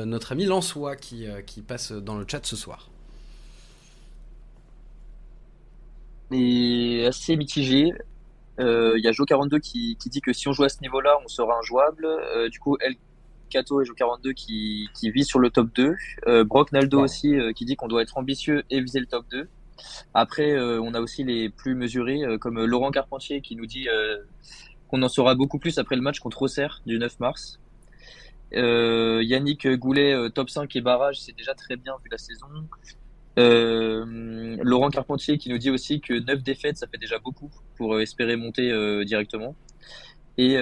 notre ami Lançois qui, qui passe dans le chat ce soir. Est assez mitigé. Euh, il y a Jo42 qui, qui, dit que si on joue à ce niveau-là, on sera injouable. Euh, du coup, El Cato et Jo42 qui, qui vit sur le top 2. Euh, Brock Naldo aussi qui dit qu'on doit être ambitieux et viser le top 2. Après, on a aussi les plus mesurés, comme Laurent Carpentier qui nous dit qu'on en saura beaucoup plus après le match contre Auxerre du 9 mars. Yannick Goulet, top 5 et barrage, c'est déjà très bien vu la saison. Laurent Carpentier qui nous dit aussi que 9 défaites, ça fait déjà beaucoup pour espérer monter directement. Et,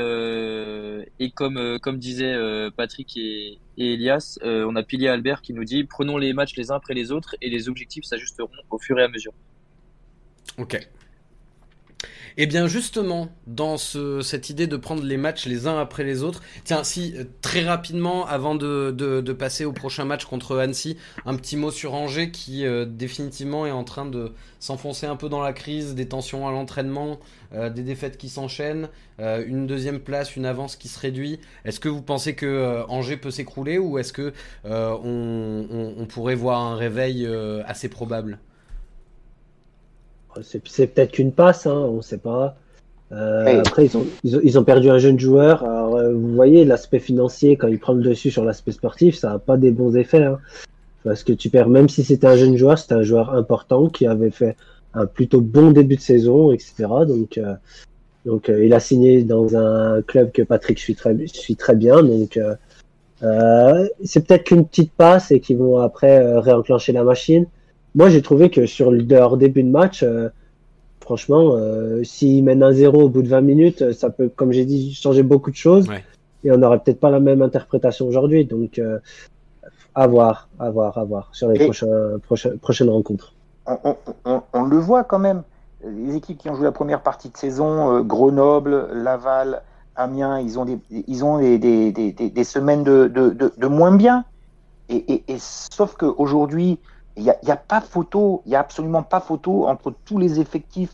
et comme, comme disaient Patrick et, et Elias, on a Pilier Albert qui nous dit prenons les matchs les uns après les autres et les objectifs s'ajusteront au fur et à mesure. Ok. Eh bien justement, dans cette idée de prendre les matchs les uns après les autres, tiens, si euh, très rapidement, avant de, passer au prochain match contre Annecy, un petit mot sur Angers qui euh, définitivement est en train de s'enfoncer un peu dans la crise, des tensions à l'entraînement, euh, des défaites qui s'enchaînent, une deuxième place, une avance qui se réduit. Est-ce que vous pensez que Angers peut s'écrouler ou est-ce que on, pourrait voir un réveil assez probable? C'est peut-être qu'une passe, hein, on ne sait pas. Euh, après, ils ont, ils ont, perdu un jeune joueur. Alors, euh, vous voyez, l'aspect financier, quand il prend le dessus sur l'aspect sportif, ça n'a pas des bons effets. Hein. parce que tu perds, même si c'était un jeune joueur, c'était un joueur important qui avait fait un plutôt bon début de saison, etc. Donc, euh, donc il a signé dans un club que Patrick suit très, suit très bien. Donc, c'est peut-être qu'une petite passe et qu'ils vont après réenclencher la machine moi, j'ai trouvé que sur leur début de match, euh, franchement, euh, s'ils mènent un 0 au bout de 20 minutes, ça peut, comme j'ai dit, changer beaucoup de choses. Et on n'aurait peut-être pas la même interprétation aujourd'hui. Donc, euh, à voir, à voir, à voir sur les prochaines rencontres. On, le voit quand même. Les équipes qui ont joué la première partie de saison, Grenoble, Laval, Amiens, ils ont des, ils ont des, des, des, semaines de, de, de, moins bien. Et, et, et sauf qu'aujourd'hui, il n'y a, pas photo, il n'y a absolument pas photo entre tous les effectifs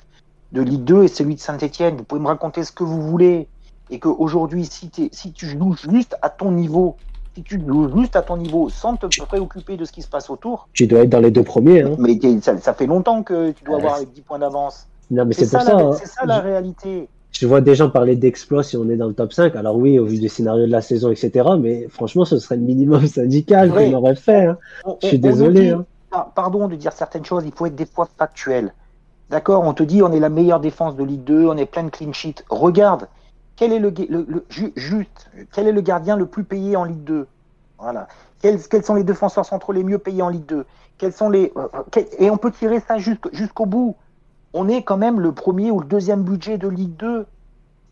de Ligue 2 et celui de Saint-Etienne. Vous pouvez me raconter ce que vous voulez. Et qu'aujourd'hui, si, si tu joues juste à ton niveau, si tu joues juste à ton niveau sans te préoccuper de ce qui se passe autour. Tu dois être dans les deux premiers. Hein. Mais ça, fait longtemps que tu dois avoir les 10 points d'avance. Non, mais c'est ça. ça, hein. C'est ça la réalité. Je vois des gens parler d'exploit si on est dans le top 5. Alors oui, au vu des scénarios de la saison, etc. Mais franchement, ce serait le minimum syndical qu'on aurait fait. Hein. Je suis désolé pardon de dire certaines choses, il faut être des fois factuel. D'accord On te dit on est la meilleure défense de Ligue 2, on est plein de clean sheet. Regarde, quel est le, juste, quel est le gardien le plus payé en Ligue 2 Voilà. Quels, sont les défenseurs centraux les mieux payés en Ligue 2 Quels sont les euh, euh, et on peut tirer ça jusqu'au bout. On est quand même le premier ou le deuxième budget de Ligue 2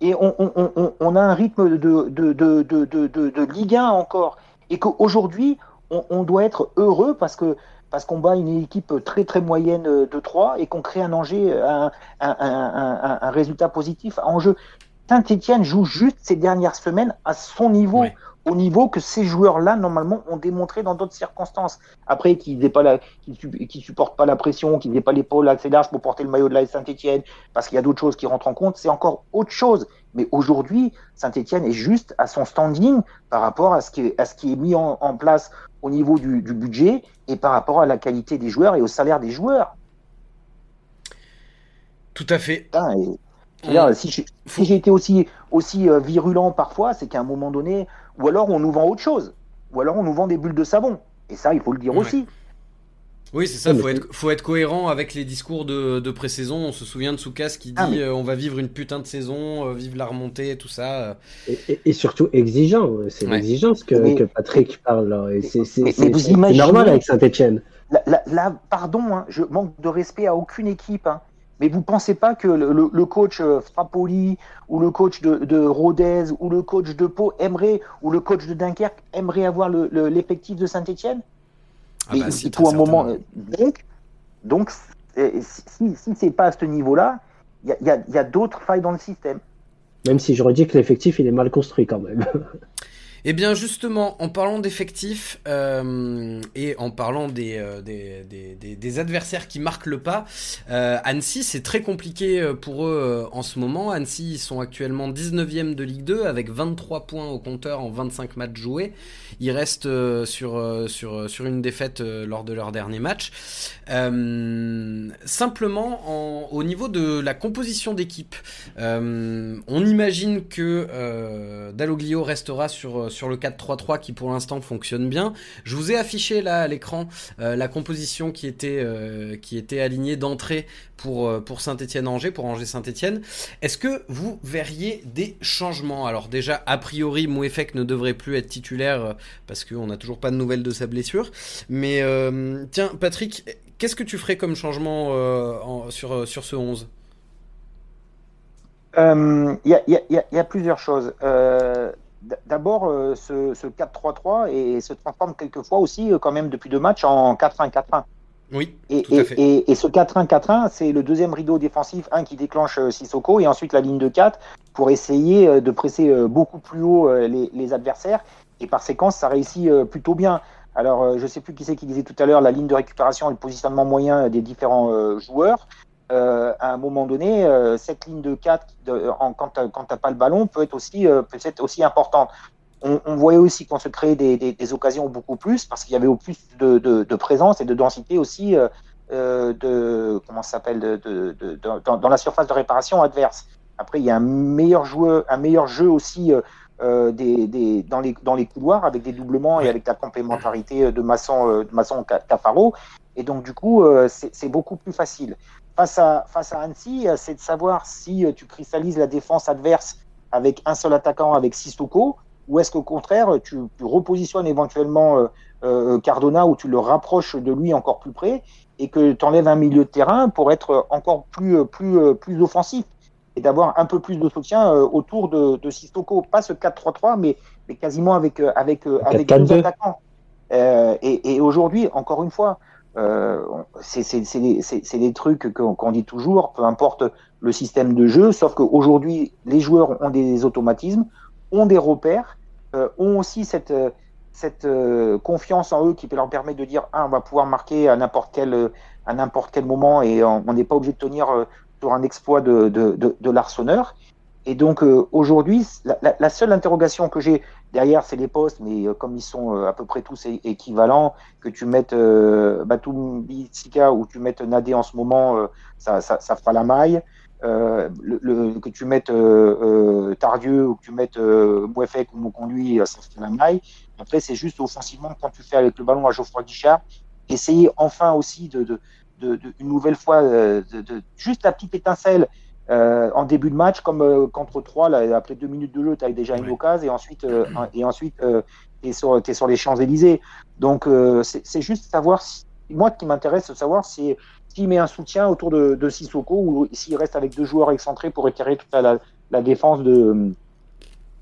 et on, a un rythme de, de, Ligue 1 encore. Et qu'aujourd'hui, on, doit être heureux parce que parce qu'on bat une équipe très très moyenne de 3 et qu'on crée un Angers, un, un, résultat positif en jeu. Saint-Etienne joue juste ces dernières semaines à son niveau, au niveau que ces joueurs-là, normalement, ont démontré dans d'autres circonstances. Après, qu'ils n'aient pas la, qu'ils, supportent pas la pression, qu'ils n'aient pas l'épaule assez large pour porter le maillot de la Saint-Etienne, parce qu'il y a d'autres choses qui rentrent en compte, c'est encore autre chose. Mais aujourd'hui, Saint-Etienne est juste à son standing par rapport à ce qui est, à ce qui est mis en, place au niveau du, budget et par rapport à la qualité des joueurs et au salaire des joueurs. Tout à fait. si j'ai été aussi, aussi euh, virulent parfois, c'est qu'à un moment donné, ou alors on nous vend autre chose, ou alors on nous vend des bulles de savon. Et ça, il faut le dire aussi. Oui, c'est ça, faut être, faut être cohérent avec les discours de, de pré-saison. On se souvient de Soukas qui ah, dit euh, on va vivre une putain de saison, euh, vive la remontée, tout ça. Et, surtout exigeant, c'est l'exigence que, que, Patrick parle. C'est normal avec Saint-Etienne. Là, pardon, hein, je manque de respect à aucune équipe. Hein. Mais vous pensez pas que le, coach euh, Frappoli ou le coach de, de, Rodez ou le coach de Pau aimerait ou le coach de Dunkerque aimerait avoir l'effectif de Saint-Etienne ah bah, si, un moment. Donc, donc si, si c'est pas à ce niveau-là, il y a, y a d'autres failles dans le système. Même si j'aurais dit que l'effectif il est mal construit quand même. Eh bien justement, en parlant d'effectifs euh, et en parlant des, euh, des, adversaires qui marquent le pas, euh, Annecy c'est très compliqué pour eux en ce moment. Annecy ils sont actuellement 19e de Ligue 2 avec 23 points au compteur en 25 matchs joués. Ils restent sur, sur, une défaite lors de leur dernier match. simplement en, au niveau de la composition d'équipe, on imagine que Dalloglio restera sur sur le 4-3-3 qui pour l'instant fonctionne bien. Je vous ai affiché là à l'écran euh, la composition qui était, euh, qui était alignée d'entrée pour, euh, pour Saint-Etienne-Angers, pour Angers-Saint-Etienne. Est-ce que vous verriez des changements? Alors déjà, a priori, Mouefek ne devrait plus être titulaire parce qu'on n'a toujours pas de nouvelles de sa blessure. Mais tiens, Patrick, qu'est-ce que tu ferais comme changement sur, sur ce 11 Il y, a plusieurs choses. D'abord, ce, ce 4-3-3 et se transforme quelquefois aussi, quand même, depuis deux matchs, en 4-1-4-1. Oui, et, Et, ce 4-1-4-1, c'est le deuxième rideau défensif, un qui déclenche euh, Sissoko, et ensuite la ligne de 4 pour essayer euh, de presser euh, beaucoup plus haut les, adversaires. Et par séquence, ça réussit plutôt bien. Alors, je ne sais plus qui c'est qui disait tout à l'heure la ligne de récupération et le positionnement moyen des différents joueurs. À un moment donné, cette ligne de 4, quand tu n'as pas le ballon, peut être aussi, peut être aussi importante on, voyait aussi qu'on se créait des, occasions beaucoup plus parce qu'il y avait au plus de, présence et de densité aussi euh, euh, de comment s'appelle dans, la surface de réparation adverse. Après, il y a un meilleur joueur, un meilleur jeu aussi euh, des, dans les dans les couloirs avec des doublements et avec la complémentarité de Masson de Masson Cafaro. Et donc du coup, c'est beaucoup plus facile. Face à face à Annecy, c'est de savoir si tu cristallises la défense adverse avec un seul attaquant avec Sissoko ou est-ce qu'au contraire, tu, repositionnes éventuellement euh, euh, Cardona ou tu le rapproches de lui encore plus près et que tu enlèves un milieu de terrain pour être encore plus, plus, plus offensif et d'avoir un peu plus de soutien euh, autour de, de Sissoko. Pas ce 4-3-3, mais, mais quasiment avec, avec, avec deux attaquants. et, aujourd'hui, encore une fois, c'est des trucs qu'on dit toujours, peu importe le système de jeu, sauf qu'aujourd'hui, les joueurs ont des automatismes, ont des repères, euh, ont aussi cette, euh, euh, confiance en eux qui leur permettre de dire ah, on va pouvoir marquer à n'importe quel, moment et on n'est pas obligé de tenir sur un exploit de, de. Et donc aujourd'hui, la, la, seule interrogation que j'ai derrière, c'est les postes, mais comme ils sont à peu près tous équivalents, que tu mettes euh, Batum Bitsika ou tu mettes Nadé en ce moment, ça, ça, ça, fera la maille. Euh, le, que tu mettes euh, euh, Tardieu ou que tu mettes euh, Bouefek ou Moconduit, ça fait la maille. Après, c'est juste offensivement, quand tu fais avec le ballon à Geoffroy Guichard, essayer enfin aussi de, de, de, de une nouvelle fois, de, juste la petite étincelle en début de match, comme contre 3, là, après deux minutes de jeu, tu as déjà une occasion, et ensuite, et ensuite tu es, sur, es sur les Champs-Élysées. Donc, c'est juste savoir, si, moi, ce qui m'intéresse, c'est savoir si s'il met un soutien autour de, de Sissoko ou s'il reste avec deux joueurs excentrés pour étirer toute la, la défense de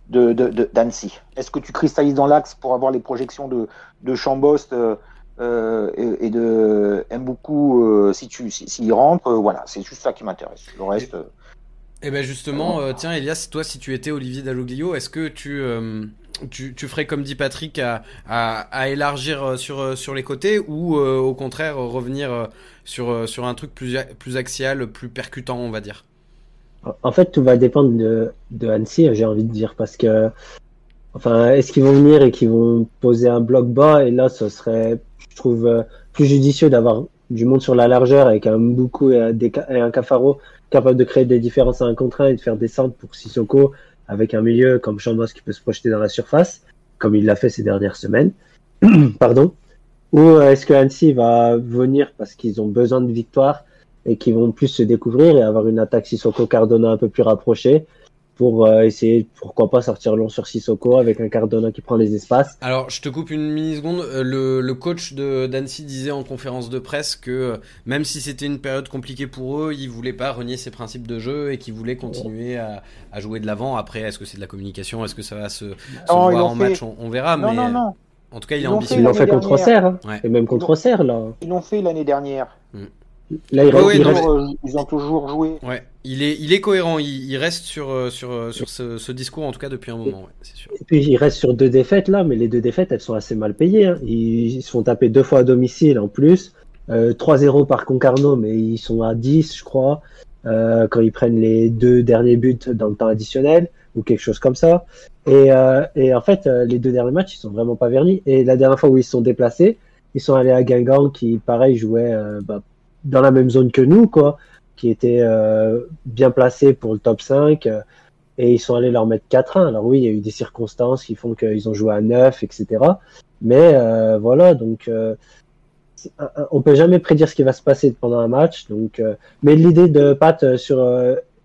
d'Annecy. De, Est-ce que tu cristallises dans l'axe pour avoir les projections de, de Chambost euh, et, de Mboukou euh, si tu s'il si, rentre euh, Voilà, c'est juste ça qui m'intéresse. Le reste. Et, eh ben justement, tiens Elias, toi si tu étais Olivier Dalloglio, est-ce que tu tu, tu, ferais comme dit Patrick à, à, élargir sur, sur les côtés ou euh, au contraire revenir sur, sur un truc plus, plus axial, plus percutant, on va dire? En fait, tout va dépendre de, de Annecy, j'ai envie de dire, parce que enfin, est-ce qu'ils vont venir et qu'ils vont poser un bloc bas? Et là, ce serait, je trouve, plus judicieux d'avoir du monde sur la largeur avec un un, et un Cafaro capable de créer des différences à un contre un et de faire descendre pour Sissoko avec un milieu comme Chambos qui peut se projeter dans la surface, comme il l'a fait ces dernières semaines. Pardon. Ou euh, est-ce que Annecy va venir parce qu'ils ont besoin de victoire et qu'ils vont plus se découvrir et avoir une attaque Sissoko Cardona un peu plus rapprochée? Pour euh, essayer, pourquoi pas, sortir long sur Sissoko avec un Cardona qui prend les espaces. Alors, je te coupe une mini-seconde. Euh, le, le, coach de d'Annecy disait en conférence de presse que euh, même si c'était une période compliquée pour eux, il voulait pas renier ses principes de jeu et qu'il voulait continuer à, à, jouer de l'avant. Après, est-ce que c'est de la communication? Est-ce que ça va se, se voir en match? on, verra. Non, mais non, non. En tout cas, il est ambitieux. Ils l'ont fait contre Auxerre, hein. et même contre Auxerre, là. Ils l'ont fait l'année dernière. Hmm. Là, ils, ont toujours joué. Ouais, il est, il est cohérent. Il, reste sur, euh, sur, euh, sur ce, discours, en tout cas, depuis un moment. c'est sûr. Et puis, il reste sur deux défaites, là, mais les deux défaites, elles sont assez mal payées. Hein. Ils, se font taper deux fois à domicile, en plus. Euh, 3-0 par Concarneau, mais ils sont à 10, je crois, euh, quand ils prennent les deux derniers buts dans le temps additionnel, ou quelque chose comme ça. Et, euh, et en fait, les deux derniers matchs, ils sont vraiment pas vernis. Et la dernière fois où ils se sont déplacés, ils sont allés à Guingamp, qui, pareil, jouait bah, dans la même zone que nous, quoi, qui était euh, bien placé pour le top 5. Euh, et ils sont allés leur mettre 4-1. Alors oui, il y a eu des circonstances qui font qu'ils ont joué à 9, etc. Mais euh, voilà, donc on peut jamais prédire ce qui va se passer pendant un match. Donc, mais l'idée de Pat sur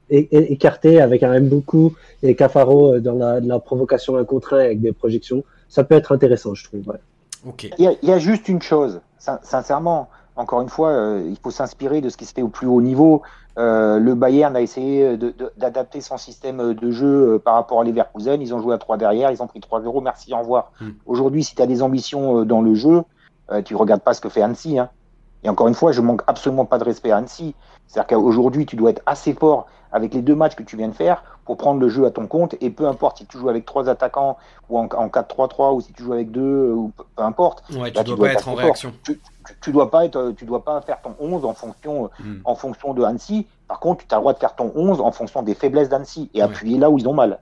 écarter avec un Mboukou et Cafaro dans la, la provocation un contre un avec des projections, ça peut être intéressant, je trouve. Il, y a, il, y a, juste une chose, sincèrement, encore une fois, il faut s'inspirer de ce qui se fait au plus haut niveau. le Bayern a essayé d'adapter son système de jeu par rapport à Leverkusen. Ils ont joué à 3 derrière, ils ont pris 3-0, merci, au revoir. Hmm. Aujourd'hui, si tu as des ambitions dans le jeu, tu regardes pas ce que fait Annecy. Hein. Et encore une fois, je manque absolument pas de respect à Annecy. C'est-à-dire qu'aujourd'hui, tu dois être assez fort avec les deux matchs que tu viens de faire pour prendre le jeu à ton compte. Et peu importe si tu joues avec trois attaquants ou en, 4-3-3 ou si tu joues avec deux, ou peu importe. Ouais, tu, dois pas être, en réaction. Tu, tu, dois pas être, tu dois pas faire ton 11 en fonction, hmm. en fonction de Annecy. Par contre, tu as le droit de faire ton 11 en fonction des faiblesses d'Annecy et appuyer là où ils ont mal.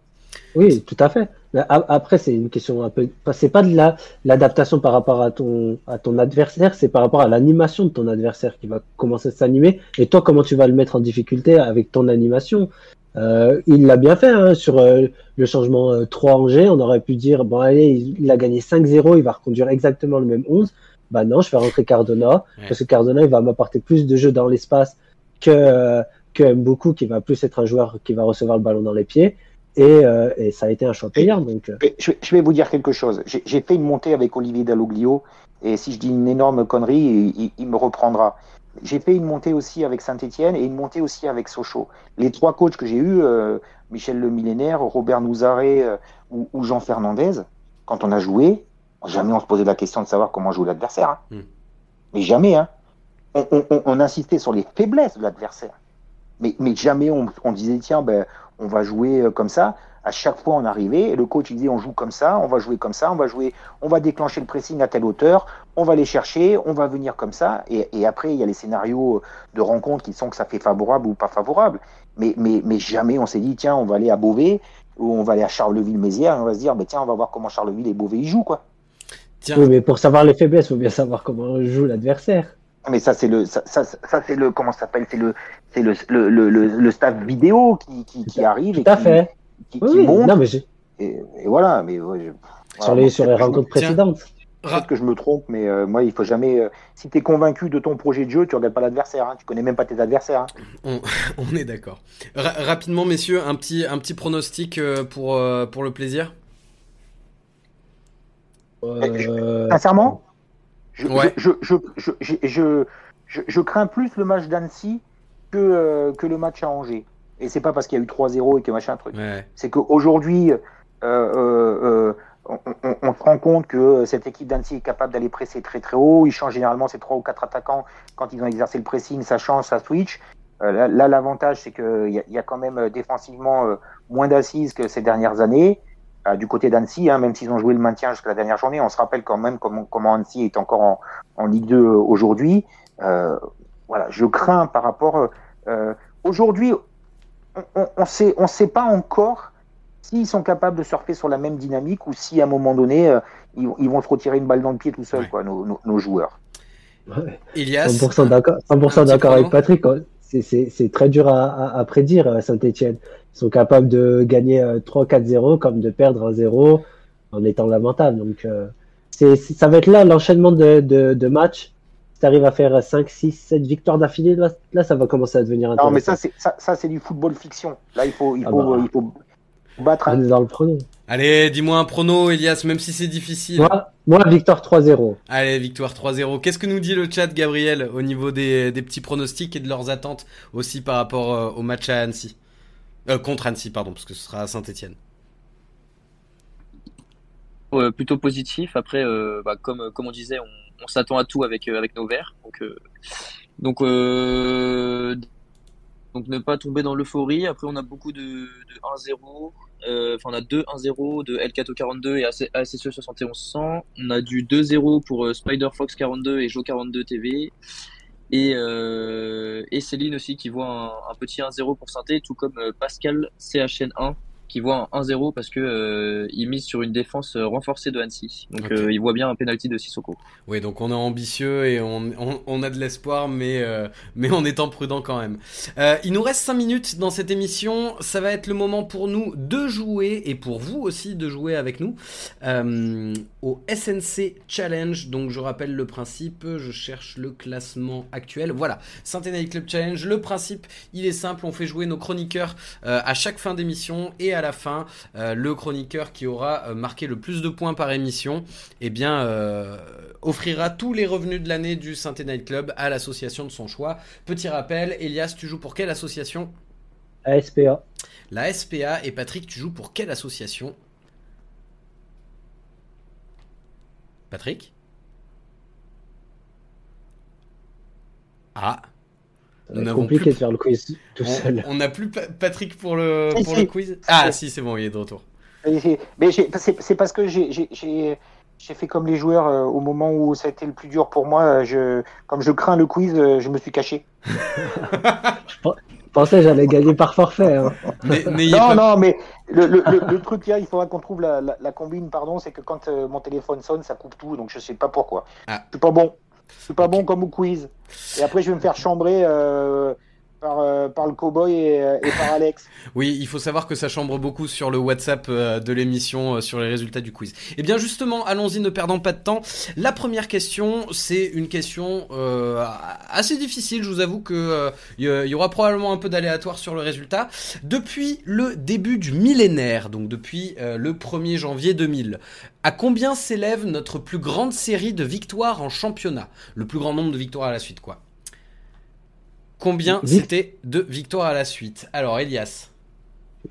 Oui, tout à fait. Après, c'est une question un peu. C'est pas de la l'adaptation par rapport à ton à ton adversaire, c'est par rapport à l'animation de ton adversaire qui va commencer à s'animer. Et toi, comment tu vas le mettre en difficulté avec ton animation? Euh, Il l'a bien fait hein, sur euh, le changement 3 euh, Angers. On aurait pu dire bon allez, il, a gagné 5-0, il va reconduire exactement le même 11. Bah non, je vais rentrer Cardona parce que Cardona il va m'apporter plus de jeu dans l'espace que que beaucoup qui va plus être un joueur qui va recevoir le ballon dans les pieds. Euh, et, ça a été un choix payant. Donc... Euh. Je, vais vous dire quelque chose. J'ai fait une montée avec Olivier Dalloglio, et si je dis une énorme connerie, il, me reprendra. J'ai fait une montée aussi avec Saint-Etienne et une montée aussi avec Sochaux. Les trois coachs que j'ai eus, euh, Michel Le Millénaire, Robert Nouzaré ou, Jean Fernandez, quand on a joué, jamais on se posait la question de savoir comment joue l'adversaire. Hein. Hmm. Mais jamais. Hein. On, insistait sur les faiblesses de l'adversaire. Mais, mais, jamais on, on disait, tiens, ben, on va jouer euh, comme ça. À chaque fois, on arrivait, et le coach il disait on joue comme ça, on va jouer comme ça, on va jouer, on va déclencher le pressing à telle hauteur, on va les chercher, on va venir comme ça. Et, après, il y a les scénarios de rencontres qui sont que ça fait favorable ou pas favorable. Mais, mais, mais jamais on s'est dit tiens, on va aller à Beauvais ou on va aller à Charleville-Mézières et on va se dire bah, tiens, on va voir comment Charleville et Beauvais y jouent quoi. Oui, mais pour savoir les faiblesses, il faut bien savoir comment joue l'adversaire. Mais ça c'est le ça, ça, c'est le comment s'appelle c'est le c'est le, le, le, le, staff vidéo qui, qui, qui arrive Tout et à qui, fait. qui, qui monte. Non, mais et, et, voilà, mais ouais, sur les sur les rencontres précédentes. Peut-être que je me trompe, mais euh, moi, il faut jamais. Euh, si tu es convaincu de ton projet de jeu, tu regardes pas l'adversaire. Hein, tu connais même pas tes adversaires. Hein. On, on, est d'accord. rapidement, messieurs, un petit, un petit pronostic euh, pour, euh, pour le plaisir? Euh... Sincèrement, je, je, je, je, je, crains plus le match d'Annecy que, euh, que le match à Angers. Et c'est pas parce qu'il y a eu 3-0 et que machin truc. C'est qu'aujourd'hui, euh, euh, on, on, se rend compte que cette équipe d'Annecy est capable d'aller presser très très haut. Ils changent généralement ces trois ou quatre attaquants quand ils ont exercé le pressing, ça change, ça switch. là, l'avantage, c'est qu'il y, y, a quand même défensivement moins d'assises que ces dernières années. Euh, du côté d'Annecy, hein, même s'ils ont joué le maintien jusqu'à la dernière journée, on se rappelle quand même comment, comment Annecy est encore en, en Ligue 2 euh, aujourd'hui. Euh, voilà, je crains par rapport. Euh, aujourd'hui, on ne sait, on sait pas encore s'ils sont capables de surfer sur la même dynamique ou si à un moment donné, ils, ils, vont se retirer une balle dans le pied tout seuls, quoi, nos, nos, nos, joueurs. Ouais. 100% d'accord, 100% d'accord avec Patrick. C'est très dur à, à, à prédire, Saint-Etienne. Ils sont capables de gagner 3-4-0 euh, comme de perdre 1-0 en étant lamentable. Donc, euh, c'est, ça va être là l'enchaînement de, de, de matchs. Si tu arrives à faire 5, 6, 7 victoires d'affilée, là, là, ça va commencer à devenir intéressant. Non, mais ça, c'est, ça, ça, c'est du football fiction. Là, il faut, il ah faut, bah. il faut battre. On est dans le prono. Allez, dis-moi un prono, Elias, même si c'est difficile. Moi, moi victoire 3-0. Allez, victoire 3-0. Qu'est-ce que nous dit le chat, Gabriel, au niveau des, des petits pronostics et de leurs attentes aussi par rapport euh, au match à Annecy? Euh, contre Annecy, pardon, parce que ce sera à Saint-Etienne. plutôt positif. Après, euh, bah, comme, comme on disait, on, s'attend à tout avec, euh, avec nos verts. Donc, donc, donc ne pas tomber dans l'euphorie. Après, on a beaucoup de, de 1-0. Enfin, on a 2-1-0 de Elkato 42 et ASSE 7100. On a du 2-0 pour Spider Fox 42 et Jo 42 TV. Et, euh, et Céline aussi qui voit un, un petit 1-0 pour Synthé, tout comme euh, Pascal CHN1 qui voit un 1-0 parce que euh, il mise sur une défense euh, renforcée de Annecy. Donc euh, il voit bien un penalty de Sissoko. Oui, donc on est ambitieux et on, on, on a de l'espoir, mais mais en étant prudent quand même. il nous reste 5 minutes dans cette émission. Ça va être le moment pour nous de jouer et pour vous aussi de jouer avec nous au SNC Challenge. Donc je rappelle le principe. Je cherche le classement actuel. Voilà, Centenary Club Challenge. Le principe, il est simple. On fait jouer nos chroniqueurs à chaque fin d'émission et à la fin, le chroniqueur qui aura marqué le plus de points par émission, eh bien, offrira tous les revenus de l'année du Synthé Night Club à l'association de son choix. Petit rappel, Elias, tu joues pour quelle association? La SPA. La SPA. Et Patrick, tu joues pour quelle association? Patrick Ah c'est compliqué de faire le quiz tout seul. On n'a plus Patrick pour le, pour le quiz Ah si, c'est bon, il est de retour. Mais c'est parce que j'ai fait comme les joueurs euh, au moment où ça a été le plus dur pour moi. Je, comme je crains le quiz, euh, je me suis caché. je pensais que j'allais gagner par forfait. Hein. non, non, mais le, le, le, truc là, il faudra qu'on trouve la, la, combine, pardon, c'est que quand euh, mon téléphone sonne, ça coupe tout, donc je sais pas pourquoi. Ah. Je suis pas bon. Je suis pas bon comme au quiz. Et après, je vais me faire chambrer euh, par, euh, par, le cowboy et, euh, et, par Alex. Oui, il faut savoir que ça chambre beaucoup sur le WhatsApp de l'émission sur les résultats du quiz. Et eh bien justement, allons-y, ne perdons pas de temps. La première question, c'est une question assez difficile. Je vous avoue que il y aura probablement un peu d'aléatoire sur le résultat. Depuis le début du millénaire, donc depuis le 1er janvier 2000, à combien s'élève notre plus grande série de victoires en championnat? Le plus grand nombre de victoires à la suite, quoi? Combien c'était de victoires à la suite Alors, Elias.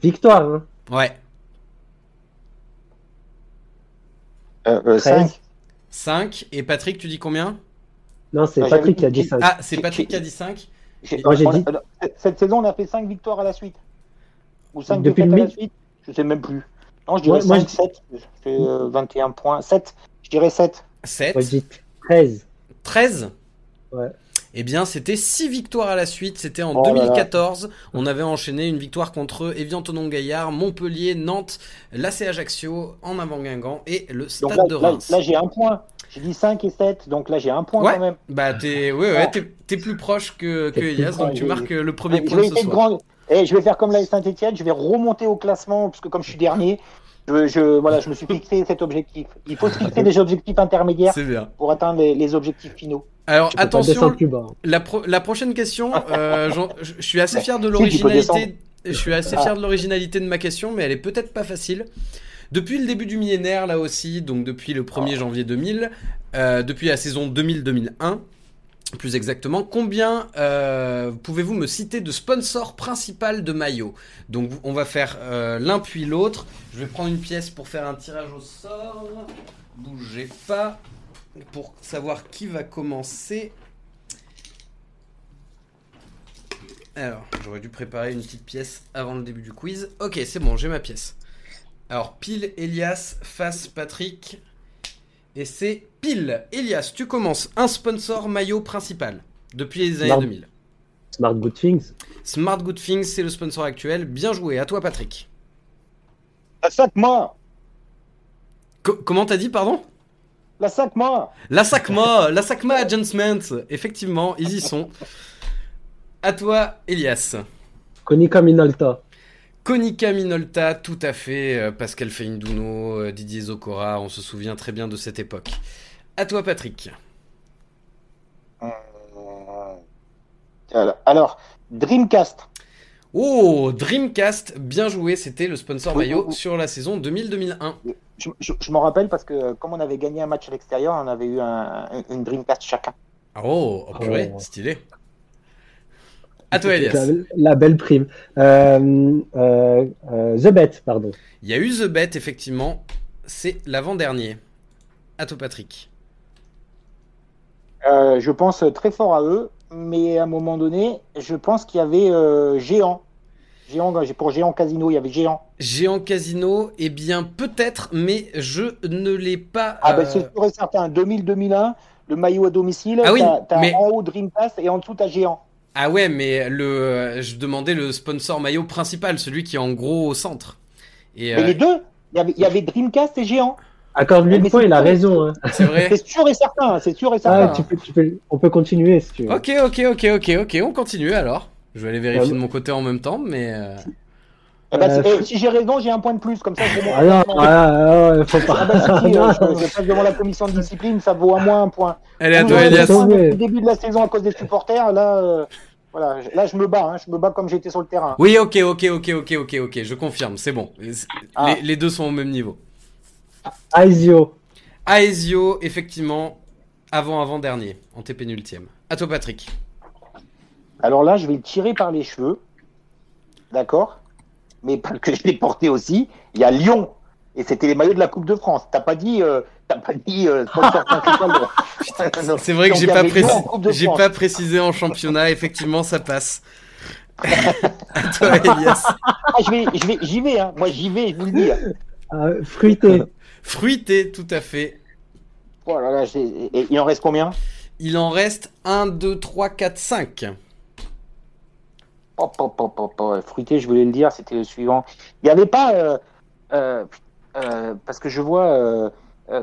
Victoire, hein Ouais. Euh, 5. Euh, 5. Et Patrick, tu dis combien Non, c'est Patrick qui a dit 5. Ah, c'est Patrick qui a dit 5 Cette saison, on a fait 5 victoires à la suite. Ou 5 défaites à la suite Je sais même plus. Non, je dirais 5, 7. Je fais 21 points. 7. Je dirais 7. 7. 13. 13 Ouais. Eh bien, c'était 6 victoires à la suite. C'était en 2014. On avait enchaîné une victoire contre Evian Tonon Gaillard, Montpellier, Nantes, l'AC Ajaccio, en avant Guingamp et le Stade de Reims. Là, j'ai un point. J'ai dit 5 et 7, donc là j'ai un point quand même. Bah, t'es ouais, ouais, plus proche que, que Elias, donc tu marques le premier point de ce soir. Et je vais faire comme la Saint-Etienne, je vais remonter au classement, puisque comme je suis dernier, je, voilà, je me suis fixé cet objectif. Il faut se fixer des objectifs intermédiaires pour atteindre les, objectifs finaux. Alors attention, la, la, prochaine question, euh, je, suis assez fier de l'originalité. Je suis assez fier de l'originalité de ma question, mais elle est peut-être pas facile. Depuis le début du millénaire, là aussi, donc depuis le 1er janvier 2000, euh, depuis la saison 2000-2001, plus exactement, combien euh, pouvez-vous me citer de sponsors principal de maillot? Donc on va faire euh, l'un puis l'autre. Je vais prendre une pièce pour faire un tirage au sort. Bougez pas pour savoir qui va commencer. Alors, j'aurais dû préparer une petite pièce avant le début du quiz. Ok, c'est bon, j'ai ma pièce. Alors, pile Elias, face Patrick. Et c'est pile. Elias, tu commences. Un sponsor maillot principal depuis les années 2000. Smart Good Things. Smart Good Things, c'est le sponsor actuel. Bien joué. À toi, Patrick. La SACMA. comment t'as dit, pardon? La SACMA. La SACMA. la SACMA Adjustments. Effectivement, ils y sont. À toi, Elias. Konica Minolta. Konica Minolta, tout à fait, euh, Pascal Feinduno, euh, Didier Zokora, on se souvient très bien de cette époque. À toi, Patrick. Euh, alors, Dreamcast. Oh, Dreamcast, bien joué, c'était le sponsor maillot sur la saison 2000-2001. Je, m'en rappelle parce que comme on avait gagné un match à l'extérieur, on avait eu une Dreamcast chacun. Oh, oh purée, stylé. À toi, Elias. La, belle prime. Euh, euh, euh, The Bet, pardon. Il y a eu The Bet, effectivement. C'est l'avant-dernier. À toi, Patrick. je pense très fort à eux, mais à un moment donné, je pense qu'il y avait Géant. Géant, pour Géant Casino, il y avait Géant. Géant Casino, eh bien peut-être, mais je ne l'ai pas. Ah ben c'est sûr et certain, 2000-2001, le maillot à domicile, ah oui, t'as, mais... en haut Dreamcast et en dessous t'as Géant. Ah ouais, mais le, je demandais le sponsor maillot principal, celui qui est en gros au centre. Et, mais les euh, deux il y, avait, Dreamcast et Géant. Accorde-lui le point, il a raison. Hein. C'est vrai. c'est sûr et certain, c'est sûr et certain. Ah, on peut continuer si tu veux. Ok, ok, ok, ok, ok, on continue alors. Je vais aller vérifier de mon côté en même temps, mais. Eh ben, euh, eh, si j'ai raison, j'ai un point de plus, comme ça je Ah non, ah, non, faut pas. Ah bah, si, euh, je, passe devant la commission de discipline, ça vaut à moins un point. Elle est à toi, Elias. Au début de la saison à cause des supporters, là. Euh, Voilà, là je me bats, hein, je me bats comme j'étais sur le terrain. Oui, ok, ok, ok, ok, ok, ok, je confirme, c'est bon. Ah. Les, les deux sont au même niveau. Aesio. Aesio, effectivement, avant-avant-dernier, en TP nultième. À toi, Patrick. Alors là, je vais le tirer par les cheveux. D'accord? Mais parce que je l'ai porté aussi. Il y a Lyon. Et c'était les maillots de la Coupe de France. T'as pas dit, euh, t'as pas dit euh, C'est vrai que j'ai pas, précis- j'ai pas précisé en championnat, effectivement, ça passe. à toi, Elias. Ah, je vais, je vais, j'y vais. Hein. Moi, j'y vais. Je vous le dis. Euh, fruité. Fruité, tout à fait. Oh là là, et il en reste combien? Il en reste 1, 2, 3, 4, 5. Hop, hop, hop. Fruité, je voulais le dire, c'était le suivant. Il n'y avait pas. euh, euh, euh, parce que je vois.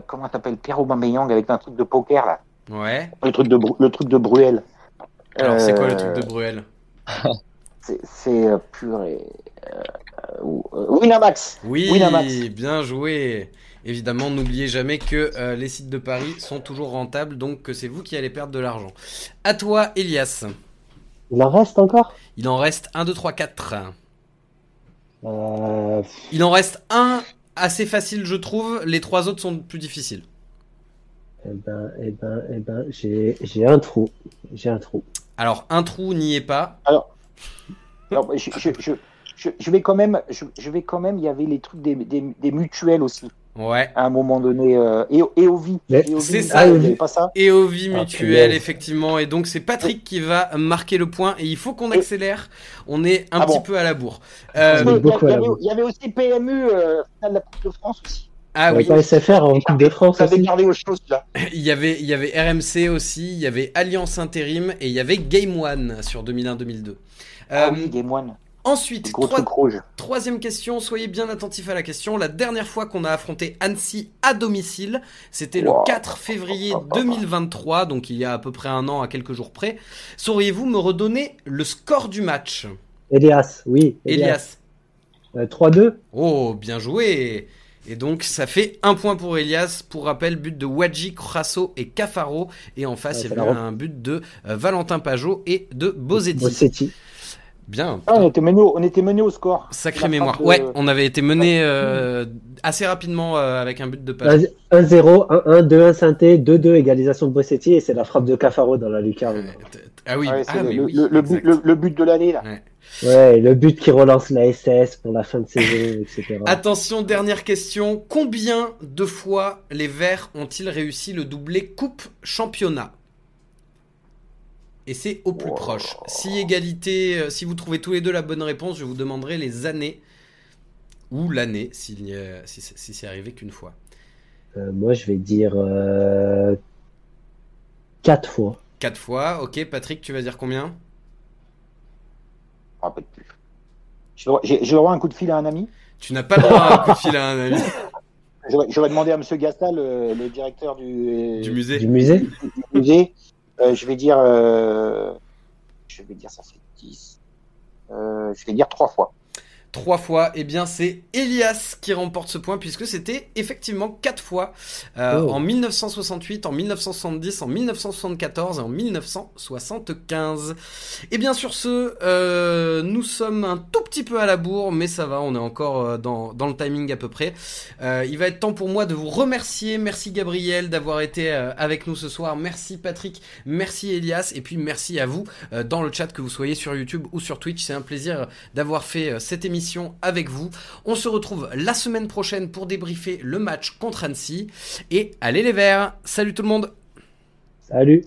Comment t'appelles Pierre Aubameyang avec un truc de poker là. Ouais. Le truc de, le truc de Bruel. Alors, c'est quoi le truc de Bruel? C'est purée. Winamax. Oui, Winamax. bien joué. Évidemment, n'oubliez jamais que euh, les sites de paris sont toujours rentables, donc que c'est vous qui allez perdre de l'argent. À toi, Elias. Il en reste encore? Il en reste 1, 2, 3, 4. euh, Il en reste un assez facile, je trouve. Les trois autres sont plus difficiles. Eh ben, eh ben, eh ben, j'ai j'ai un trou. J'ai un trou. Alors, un trou n'y est pas. Alors, je, je, je, je, je vais quand même. Je, je vais quand même. Il y avait les trucs des, des, des mutuelles aussi. Ouais. À un moment donné. Euh, et, et Ovi. C'est ça. pas ça Et Ovi Ah, Mutuel, effectivement. Et donc, c'est Patrick qui va marquer le point. Et il faut qu'on accélère. On est un Ah petit bon. peu à la bourre. Euh, il, y avait, la bourre. il y avait aussi PMU, euh, finale de la Coupe de France aussi. ah Il oui. pas SFR en Coupe de France Ça avait aussi gardé aux choses là. Il y avait, il y avait RMC aussi. Il y avait Alliance Intérim. Et il y avait Game One sur 2001-2002. Ah Euh, oui, des moines. Ensuite, trois-. Troisième question, soyez bien attentifs à la question. La dernière fois qu'on a affronté Annecy à domicile, c'était le Wow. 4 février 2023, donc il y a à peu près un an à quelques jours près. Sauriez-vous me redonner le score du match? Elias, oui. Elias Euh, 3-2 Oh, bien joué et donc ça fait un point pour Elias. Pour rappel, but de Wadji, Crasso et Cafaro. Et en face, Ouais, il y c'est avait un but de euh, Valentin Pajot et de Bozetti. Bossetti. Bien. Ah, on était mené au, on était mené au score. Sacrée La mémoire. de- Ouais, on avait été mené euh, assez rapidement euh, avec un but de Pajot. 1-0, 1-1, 2-1 synthé, 2-2 égalisation de Bossetti et c'est la frappe de Cafaro dans la lucarne. Ouais, Ah oui, Ouais, ah, le, mais le- oui, le, but, exact. le, le but de l'année là. Ouais. Ouais, le but qui relance la SS pour la fin de saison, etc. Attention, dernière question. Combien de fois les Verts ont-ils réussi le doublé Coupe Championnat? Et c'est au plus Wow. proche. Si égalité, euh, si vous trouvez tous les deux la bonne réponse, je vous demanderai les années ou l'année si, c'est- si c'est arrivé qu'une fois. Euh, moi, je vais dire 4 fois. Quatre fois. Ok, Patrick, tu vas dire combien? Dois- J'ai le droit à un coup de fil à un ami? Tu n'as pas le droit à un coup de fil à un ami J'aurais demandé à Monsieur Gastal, le, le directeur du, du musée. Du musée du musée. Euh, je vais dire, euh, je vais dire ça fait 10. Euh, je vais dire trois fois. Trois fois, eh bien c'est Elias qui remporte ce point puisque c'était effectivement quatre fois euh, Oh. en 1968, en 1970, en 1974 et en 1975. Et bien sur ce, euh, nous sommes un tout petit peu à la bourre, mais ça va, on est encore euh, dans, dans le timing à peu près. Euh, il va être temps pour moi de vous remercier. Merci Gabriel d'avoir été avec nous ce soir. Merci Patrick, merci Elias et puis merci à vous dans le chat que vous soyez sur YouTube ou sur Twitch. C'est un plaisir d'avoir fait cette émission avec vous. On se retrouve la semaine prochaine pour débriefer le match contre Annecy. Et allez les Verts Salut tout le monde Salut.